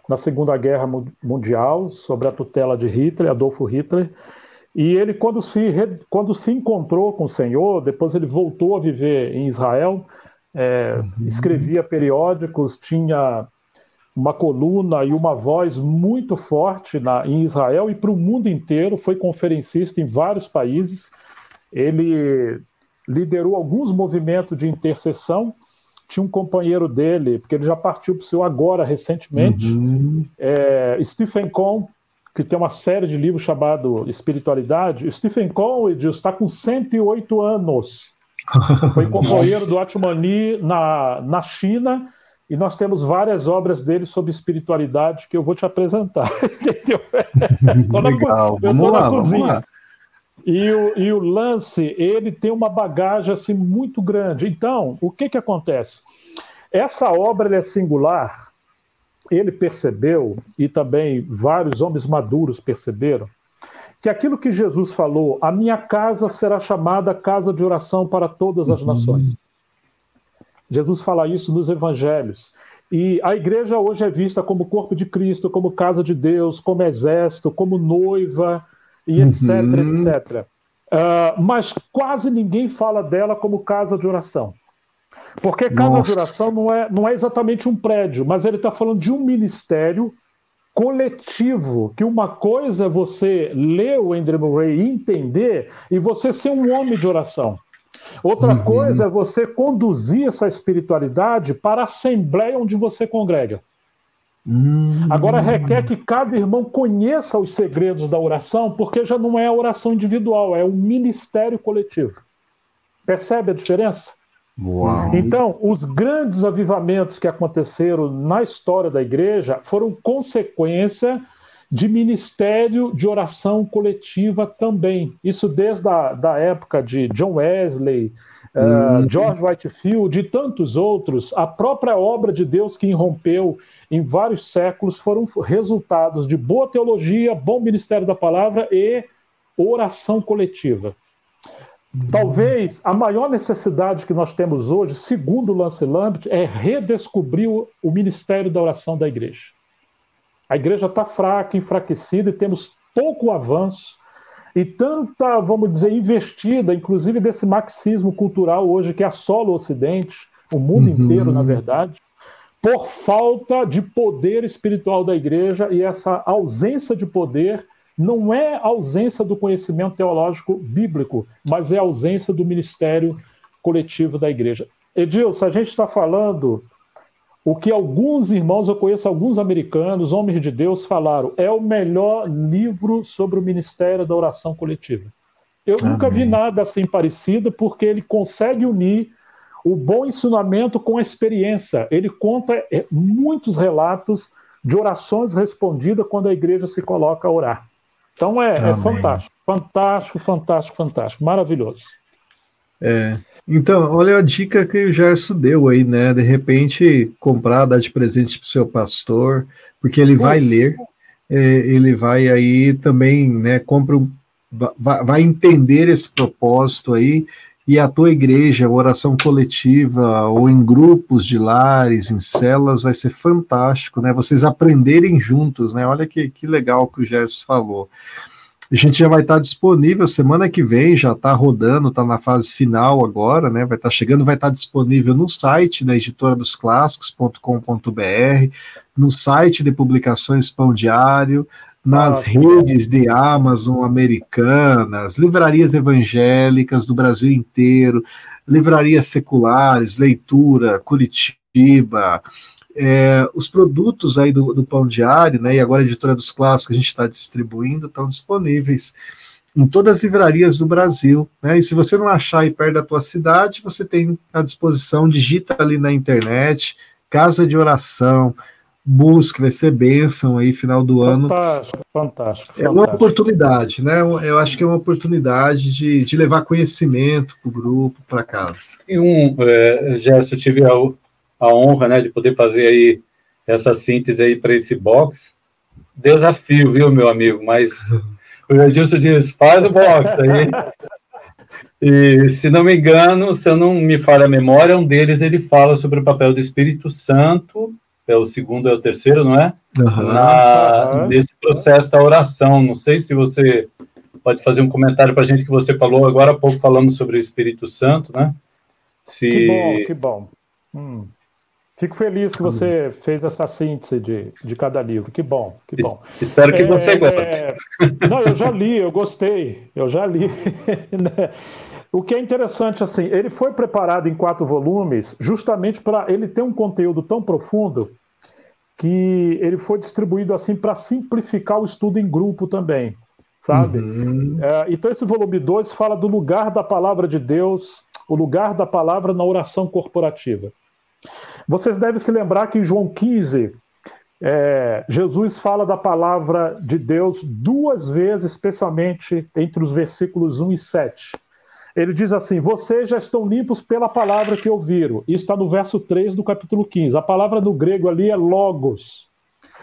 na Segunda Guerra Mundial, sob a tutela de Hitler, Adolfo Hitler. E ele, quando se, quando se encontrou com o Senhor, depois ele voltou a viver em Israel, é, uhum. escrevia periódicos, tinha uma coluna e uma voz muito forte na, em Israel e para o mundo inteiro, foi conferencista em vários países. Ele liderou alguns movimentos de intercessão. Tinha um companheiro dele, porque ele já partiu para o seu agora recentemente, uhum. é, Stephen Cohn, que tem uma série de livros chamado Espiritualidade. Stephen Cohn está com 108 anos. Foi companheiro do Atmani na, na China e nós temos várias obras dele sobre espiritualidade que eu vou te apresentar. Legal, vamos lá, vamos lá. E o, e o lance, ele tem uma bagagem assim muito grande. Então, o que, que acontece? Essa obra é singular. Ele percebeu, e também vários homens maduros perceberam, que aquilo que Jesus falou, a minha casa será chamada casa de oração para todas as uhum. nações. Jesus fala isso nos evangelhos. E a igreja hoje é vista como corpo de Cristo, como casa de Deus, como exército, como noiva, e etc, uhum. etc. Uh, mas quase ninguém fala dela como casa de oração. Porque casa Nossa. de oração não é, não é exatamente um prédio, mas ele está falando de um ministério coletivo, que uma coisa é você ler o Andrew Murray e entender, e você ser um homem de oração. Outra uhum. coisa é você conduzir essa espiritualidade para a assembleia onde você congrega. Agora requer que cada irmão conheça os segredos da oração, porque já não é a oração individual, é um ministério coletivo. Percebe a diferença? Uau. Então, os grandes avivamentos que aconteceram na história da igreja foram consequência de ministério de oração coletiva também. Isso desde a da época de John Wesley, uh, George Whitefield e tantos outros. A própria obra de Deus que irrompeu em vários séculos foram resultados de boa teologia, bom ministério da palavra e oração coletiva. Talvez a maior necessidade que nós temos hoje, segundo Lance Lambert, é redescobrir o, o ministério da oração da igreja. A igreja está fraca, enfraquecida e temos pouco avanço e tanta, vamos dizer, investida, inclusive desse marxismo cultural hoje que assola o Ocidente, o mundo uhum. inteiro, na verdade, por falta de poder espiritual da igreja e essa ausência de poder não é ausência do conhecimento teológico bíblico, mas é ausência do ministério coletivo da igreja. Edilson, a gente está falando o que alguns irmãos, eu conheço alguns americanos, homens de Deus, falaram, é o melhor livro sobre o ministério da oração coletiva. Eu Amém. nunca vi nada assim parecido, porque ele consegue unir o bom ensinamento com a experiência. Ele conta é, muitos relatos de orações respondidas quando a igreja se coloca a orar. Então é, é fantástico, fantástico, fantástico, fantástico, maravilhoso. É. Então, olha a dica que o Gerson deu aí, né? De repente, comprar, dar de presente para o seu pastor, porque ele vai ler, é, ele vai aí também, né? Compra, vai, vai entender esse propósito aí, e a tua igreja, oração coletiva, ou em grupos de lares, em celas, vai ser fantástico, né? Vocês aprenderem juntos, né? Olha que, que legal que o Gerson falou. A gente já vai estar disponível semana que vem, já está rodando, está na fase final agora, né? Vai estar chegando, vai estar disponível no site da editora dos clássicos.com.br, no site de publicações Pão Diário, nas redes de Amazon americanas, livrarias evangélicas do Brasil inteiro, livrarias seculares, leitura, Curitiba, é, os produtos aí do, do, Pão Diário, né, e agora a editora dos clássicos a gente está distribuindo, estão disponíveis em todas as livrarias do Brasil. Né, e se você não achar aí perto da tua cidade, você tem à disposição, digita ali na internet, Casa de Oração, busque, vai ser bênção aí, final do fantástico, ano. Fantástico, fantástico. É uma oportunidade, né? Eu acho que é uma oportunidade de, de levar conhecimento para o grupo, para casa. E um, é, Gerson, eu tive a, a honra né, de poder fazer aí essa síntese aí para esse box. Desafio, viu, meu amigo? Mas o Edilson diz: faz o box aí. E, se não me engano, se eu não me falha a memória, um deles ele fala sobre o papel do Espírito Santo, é o segundo, é o terceiro, não é? Uhum. Na, nesse processo da oração. Não sei se você pode fazer um comentário para a gente que você falou agora há pouco, falamos sobre o Espírito Santo, né? Se... Que bom, que bom. Hum. Fico feliz que você fez essa síntese de, de cada livro. Que bom, que bom. Espero que é, você goste. É... Não, eu já li, eu gostei, eu já li. O que é interessante, assim, ele foi preparado em quatro volumes justamente para ele ter um conteúdo tão profundo que ele foi distribuído assim para simplificar o estudo em grupo também, sabe? Uhum. É, então esse volume 2 fala do lugar da palavra de Deus, o lugar da palavra na oração corporativa. Vocês devem se lembrar que em João 15, é, Jesus fala da palavra de Deus duas vezes, especialmente entre os versículos 1 e 7. Ele diz assim: Vocês já estão limpos pela palavra que ouviram. Isso está no verso 3 do capítulo 15. A palavra no grego ali é logos.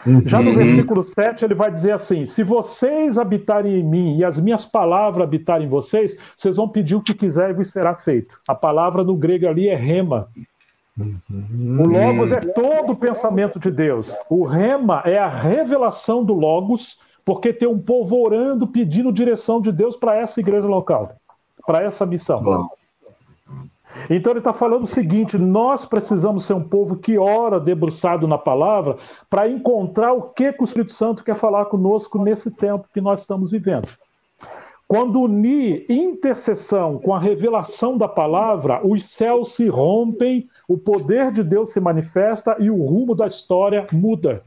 Uhum. Já no versículo 7, ele vai dizer assim: Se vocês habitarem em mim e as minhas palavras habitarem em vocês, vocês vão pedir o que quiser e vos será feito. A palavra no grego ali é rema. Uhum. O Logos é todo o pensamento de Deus. O Rema é a revelação do Logos, porque tem um povo orando, pedindo direção de Deus para essa igreja local, para essa missão. Então ele está falando o seguinte: nós precisamos ser um povo que ora debruçado na palavra para encontrar o que, que o Espírito Santo quer falar conosco nesse tempo que nós estamos vivendo. Quando unir intercessão com a revelação da palavra, os céus se rompem, o poder de Deus se manifesta e o rumo da história muda.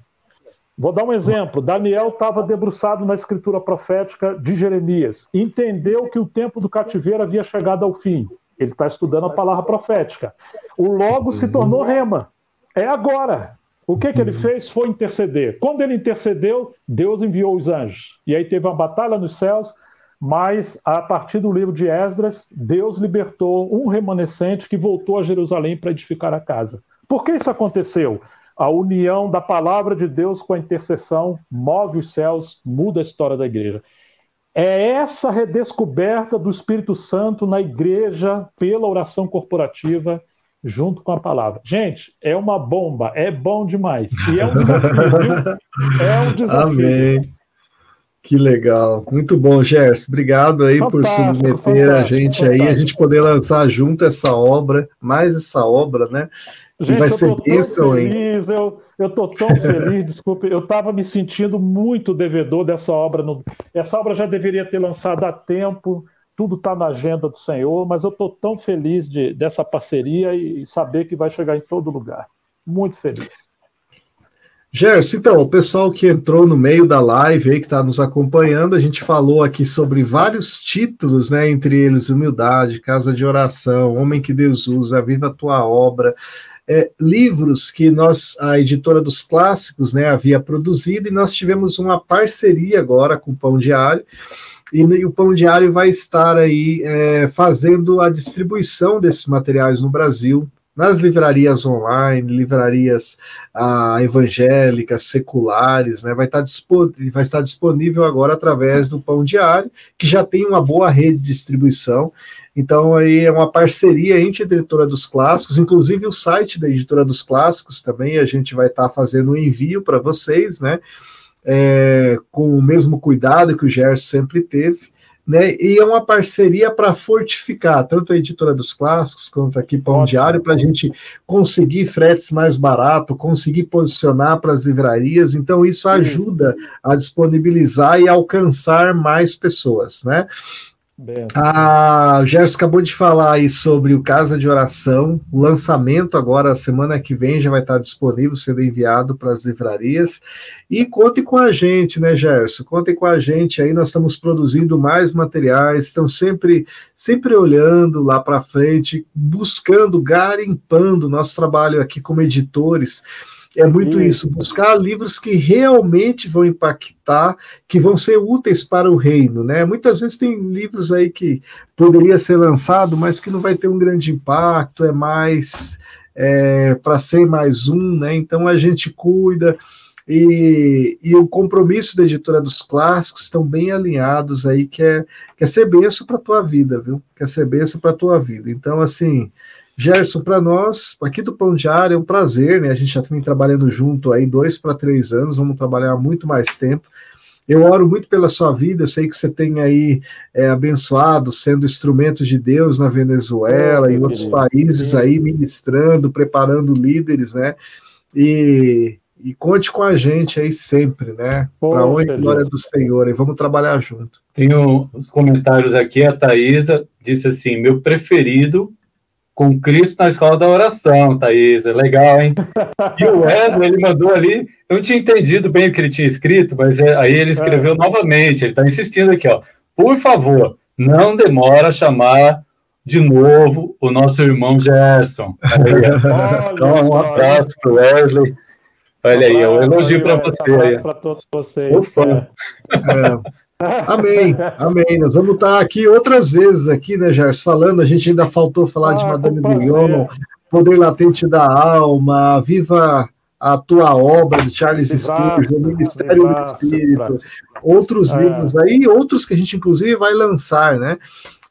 Vou dar um exemplo. Daniel estava debruçado na escritura profética de Jeremias, entendeu que o tempo do cativeiro havia chegado ao fim. Ele está estudando a palavra profética. O logo se tornou rema. É agora. O que, que ele fez foi interceder. Quando ele intercedeu, Deus enviou os anjos. E aí teve uma batalha nos céus, mas a partir do livro de Esdras, Deus libertou um remanescente que voltou a Jerusalém para edificar a casa. Por que isso aconteceu? A união da palavra de Deus com a intercessão move os céus, muda a história da igreja. É essa redescoberta do Espírito Santo na igreja pela oração corporativa junto com a palavra. Gente, é uma bomba, é bom demais. E é um desafio? É um desafio. Amém. Que legal. Muito bom, Gerson. Obrigado aí fantástico, por submeter a gente fantástico. aí, a gente poder lançar junto essa obra, mais essa obra, né? Gente, vai ser bênção, hein? Eu, eu tô tão feliz, desculpe, eu estava me sentindo muito devedor dessa obra. No... Essa obra já deveria ter lançado há tempo, tudo está na agenda do Senhor, mas eu estou tão feliz de, dessa parceria e saber que vai chegar em todo lugar. Muito feliz. Gerson, então, o pessoal que entrou no meio da live aí, que está nos acompanhando, a gente falou aqui sobre vários títulos, né? Entre eles, Humildade, Casa de Oração, Homem que Deus usa, Viva a Tua Obra, é, livros que nós, a editora dos clássicos, né, havia produzido, e nós tivemos uma parceria agora com o Pão Diário, e, e o Pão Diário vai estar aí é, fazendo a distribuição desses materiais no Brasil, nas livrarias online, livrarias ah, evangélicas, seculares, né? vai, estar vai estar disponível agora através do Pão Diário, que já tem uma boa rede de distribuição. Então, aí é uma parceria entre a Editora dos Clássicos, inclusive o site da Editora dos Clássicos também, a gente vai estar fazendo o um envio para vocês, né? É, com o mesmo cuidado que o Gerson sempre teve, né? E é uma parceria para fortificar tanto a Editora dos Clássicos quanto aqui Pão Ótimo. Diário, para a gente conseguir fretes mais barato, conseguir posicionar para as livrarias. Então, isso ajuda a disponibilizar e alcançar mais pessoas, né? Ah, Gerson acabou de falar aí sobre o Casa de Oração, o lançamento agora, semana que vem, já vai estar disponível, sendo enviado para as livrarias. E conte com a gente, né, Gerson? Contem com a gente aí, nós estamos produzindo mais materiais, estamos sempre, sempre olhando lá para frente, buscando, garimpando nosso trabalho aqui como editores é muito isso, buscar livros que realmente vão impactar, que vão ser úteis para o reino, né? Muitas vezes tem livros aí que poderia ser lançado, mas que não vai ter um grande impacto, é mais é, para ser mais um, né? Então a gente cuida. E, e, o compromisso da editora dos clássicos estão bem alinhados aí, que é, que é ser benção para a tua vida, viu? Quer é ser benção para a tua vida. Então, assim, Gerson, para nós, aqui do Pão Diário, é um prazer, né? A gente já vem trabalhando junto aí dois para três anos, vamos trabalhar muito mais tempo. Eu oro muito pela sua vida, eu sei que você tem aí é, abençoado, sendo instrumento de Deus na Venezuela, em outros países aí, ministrando, preparando líderes, né? E, e conte com a gente aí sempre, né? Para onde a glória do Senhor, e vamos trabalhar junto. Tem uns comentários aqui, a Thaisa disse assim: meu preferido com Cristo na escola da oração, Thaís. É legal, hein? E o Wesley, ele mandou ali, eu não tinha entendido bem o que ele tinha escrito, mas é, aí ele escreveu é. novamente, ele está insistindo aqui, ó. Por favor, não demora a chamar de novo o nosso irmão Gerson. Aí, então, um abraço para o Wesley. Olha aí, um elogio para você. Para todos vocês. Sou fã. É. Amém, amém. Nós vamos estar aqui outras vezes aqui, né, Gerson, falando. A gente ainda faltou falar ah, de Madame Bouillon, Poder Latente da Alma, Viva a tua obra de Charles Spurgeon, Ministério do Espírito, outros é. livros aí, outros que a gente inclusive vai lançar, né?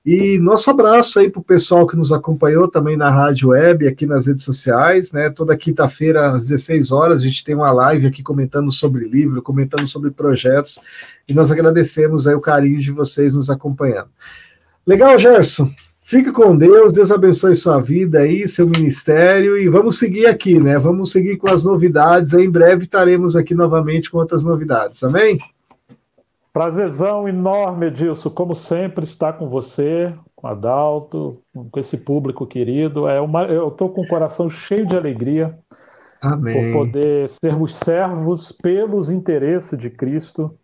E nosso abraço aí para o pessoal que nos acompanhou também na rádio web, aqui nas redes sociais, né? Toda quinta-feira, às 16 horas, a gente tem uma live aqui comentando sobre livro, comentando sobre projetos, e nós agradecemos aí o carinho de vocês nos acompanhando. Legal, Gerson? Fique com Deus, Deus abençoe sua vida aí, seu ministério, e vamos seguir aqui, né? Vamos seguir com as novidades. Aí, em breve estaremos aqui novamente com outras novidades. Amém? Prazerzão enorme, Edilson, como sempre, estar com você, com Adalto, com esse público querido. É uma, eu estou com o coração cheio de alegria Amém. por poder sermos servos pelos interesses de Cristo.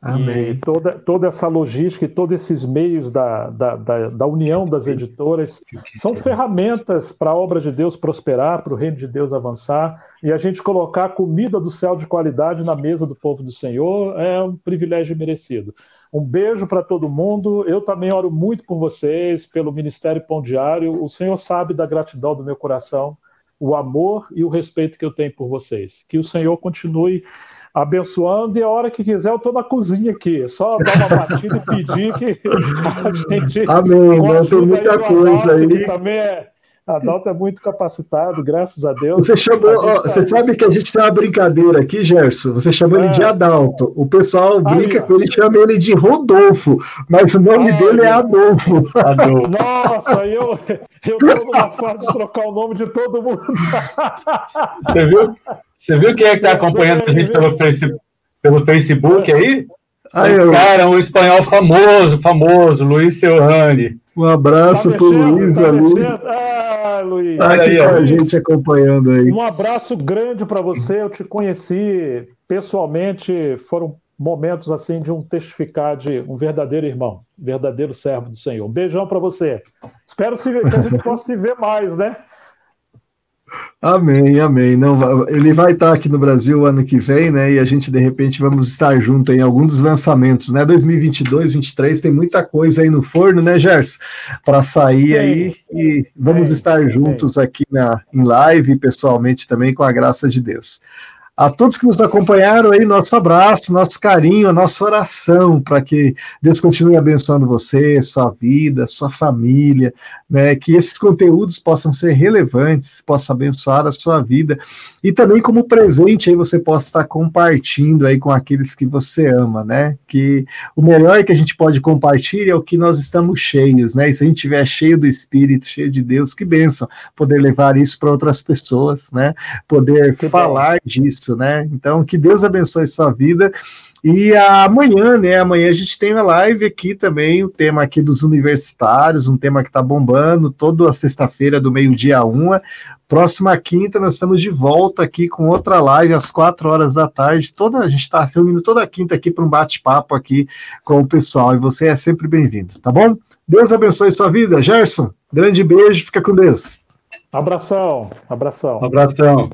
Amém. E toda, toda essa logística e todos esses meios da, da, da, da união das editoras são ferramentas para a obra de Deus prosperar, para o reino de Deus avançar, e a gente colocar comida do céu de qualidade na mesa do povo do Senhor é um privilégio merecido. Um beijo para todo mundo. Eu também oro muito por vocês, pelo Ministério Pão Diário. O Senhor sabe da gratidão do meu coração, o amor e o respeito que eu tenho por vocês. Que o Senhor continue abençoando e a hora que quiser eu estou na cozinha aqui. Só dar uma batida e pedir que a gente. Amém? Tem muita coisa aí. Também é, Adalto é muito capacitado, graças a Deus. Você chamou, ó, você sabe que a gente tem uma brincadeira aqui, Gerson. Você chamou é. ele de é. Adalto. O pessoal brinca com ele, chama ele de Rodolfo, mas o nome dele é Adolfo. Adolfo. Nossa, eu estou numa fase de trocar o nome de todo mundo. Você viu? Você viu quem é que está acompanhando a gente pelo, face, pelo Facebook aí? Ah, eu... Cara, um espanhol famoso, famoso, Luiz Serrani. Um abraço tá para o Luiz tá ali. Ah, Luiz. Tá aqui com a gente acompanhando aí. Um abraço grande para você. Eu te conheci pessoalmente. Foram momentos assim de um testificar de um verdadeiro irmão, verdadeiro servo do Senhor. Um beijão para você. Espero que a gente possa se ver mais, né? Amém, amém. Não, ele vai estar aqui no Brasil ano que vem, né? E a gente de repente vamos estar junto em algum dos lançamentos, né? 2022, 2023 tem muita coisa aí no forno, né, Gers? Para sair aí e vamos estar juntos aqui na em live pessoalmente também com a graça de Deus. A todos que nos acompanharam aí, nosso abraço, nosso carinho, a nossa oração para que Deus continue abençoando você, sua vida, sua família, né? Que esses conteúdos possam ser relevantes, possa abençoar a sua vida e também como presente aí você possa estar compartilhando aí com aqueles que você ama, né? Que o melhor que a gente pode compartilhar é o que nós estamos cheios, né? E se a gente estiver cheio do Espírito, cheio de Deus, que bênção poder levar isso para outras pessoas, né? Poder que falar disso isso, né? Então, que Deus abençoe sua vida. E amanhã, né? Amanhã a gente tem uma live aqui também, o tema aqui dos universitários, um tema que está bombando, toda sexta-feira, do meio-dia a uma. Próxima quinta, nós estamos de volta aqui com outra live às quatro horas da tarde. Toda, a gente está se reunindo toda quinta aqui para um bate-papo aqui com o pessoal. E você é sempre bem-vindo, tá bom? Deus abençoe sua vida. Gerson, grande beijo, fica com Deus. Abração, abração. Abração.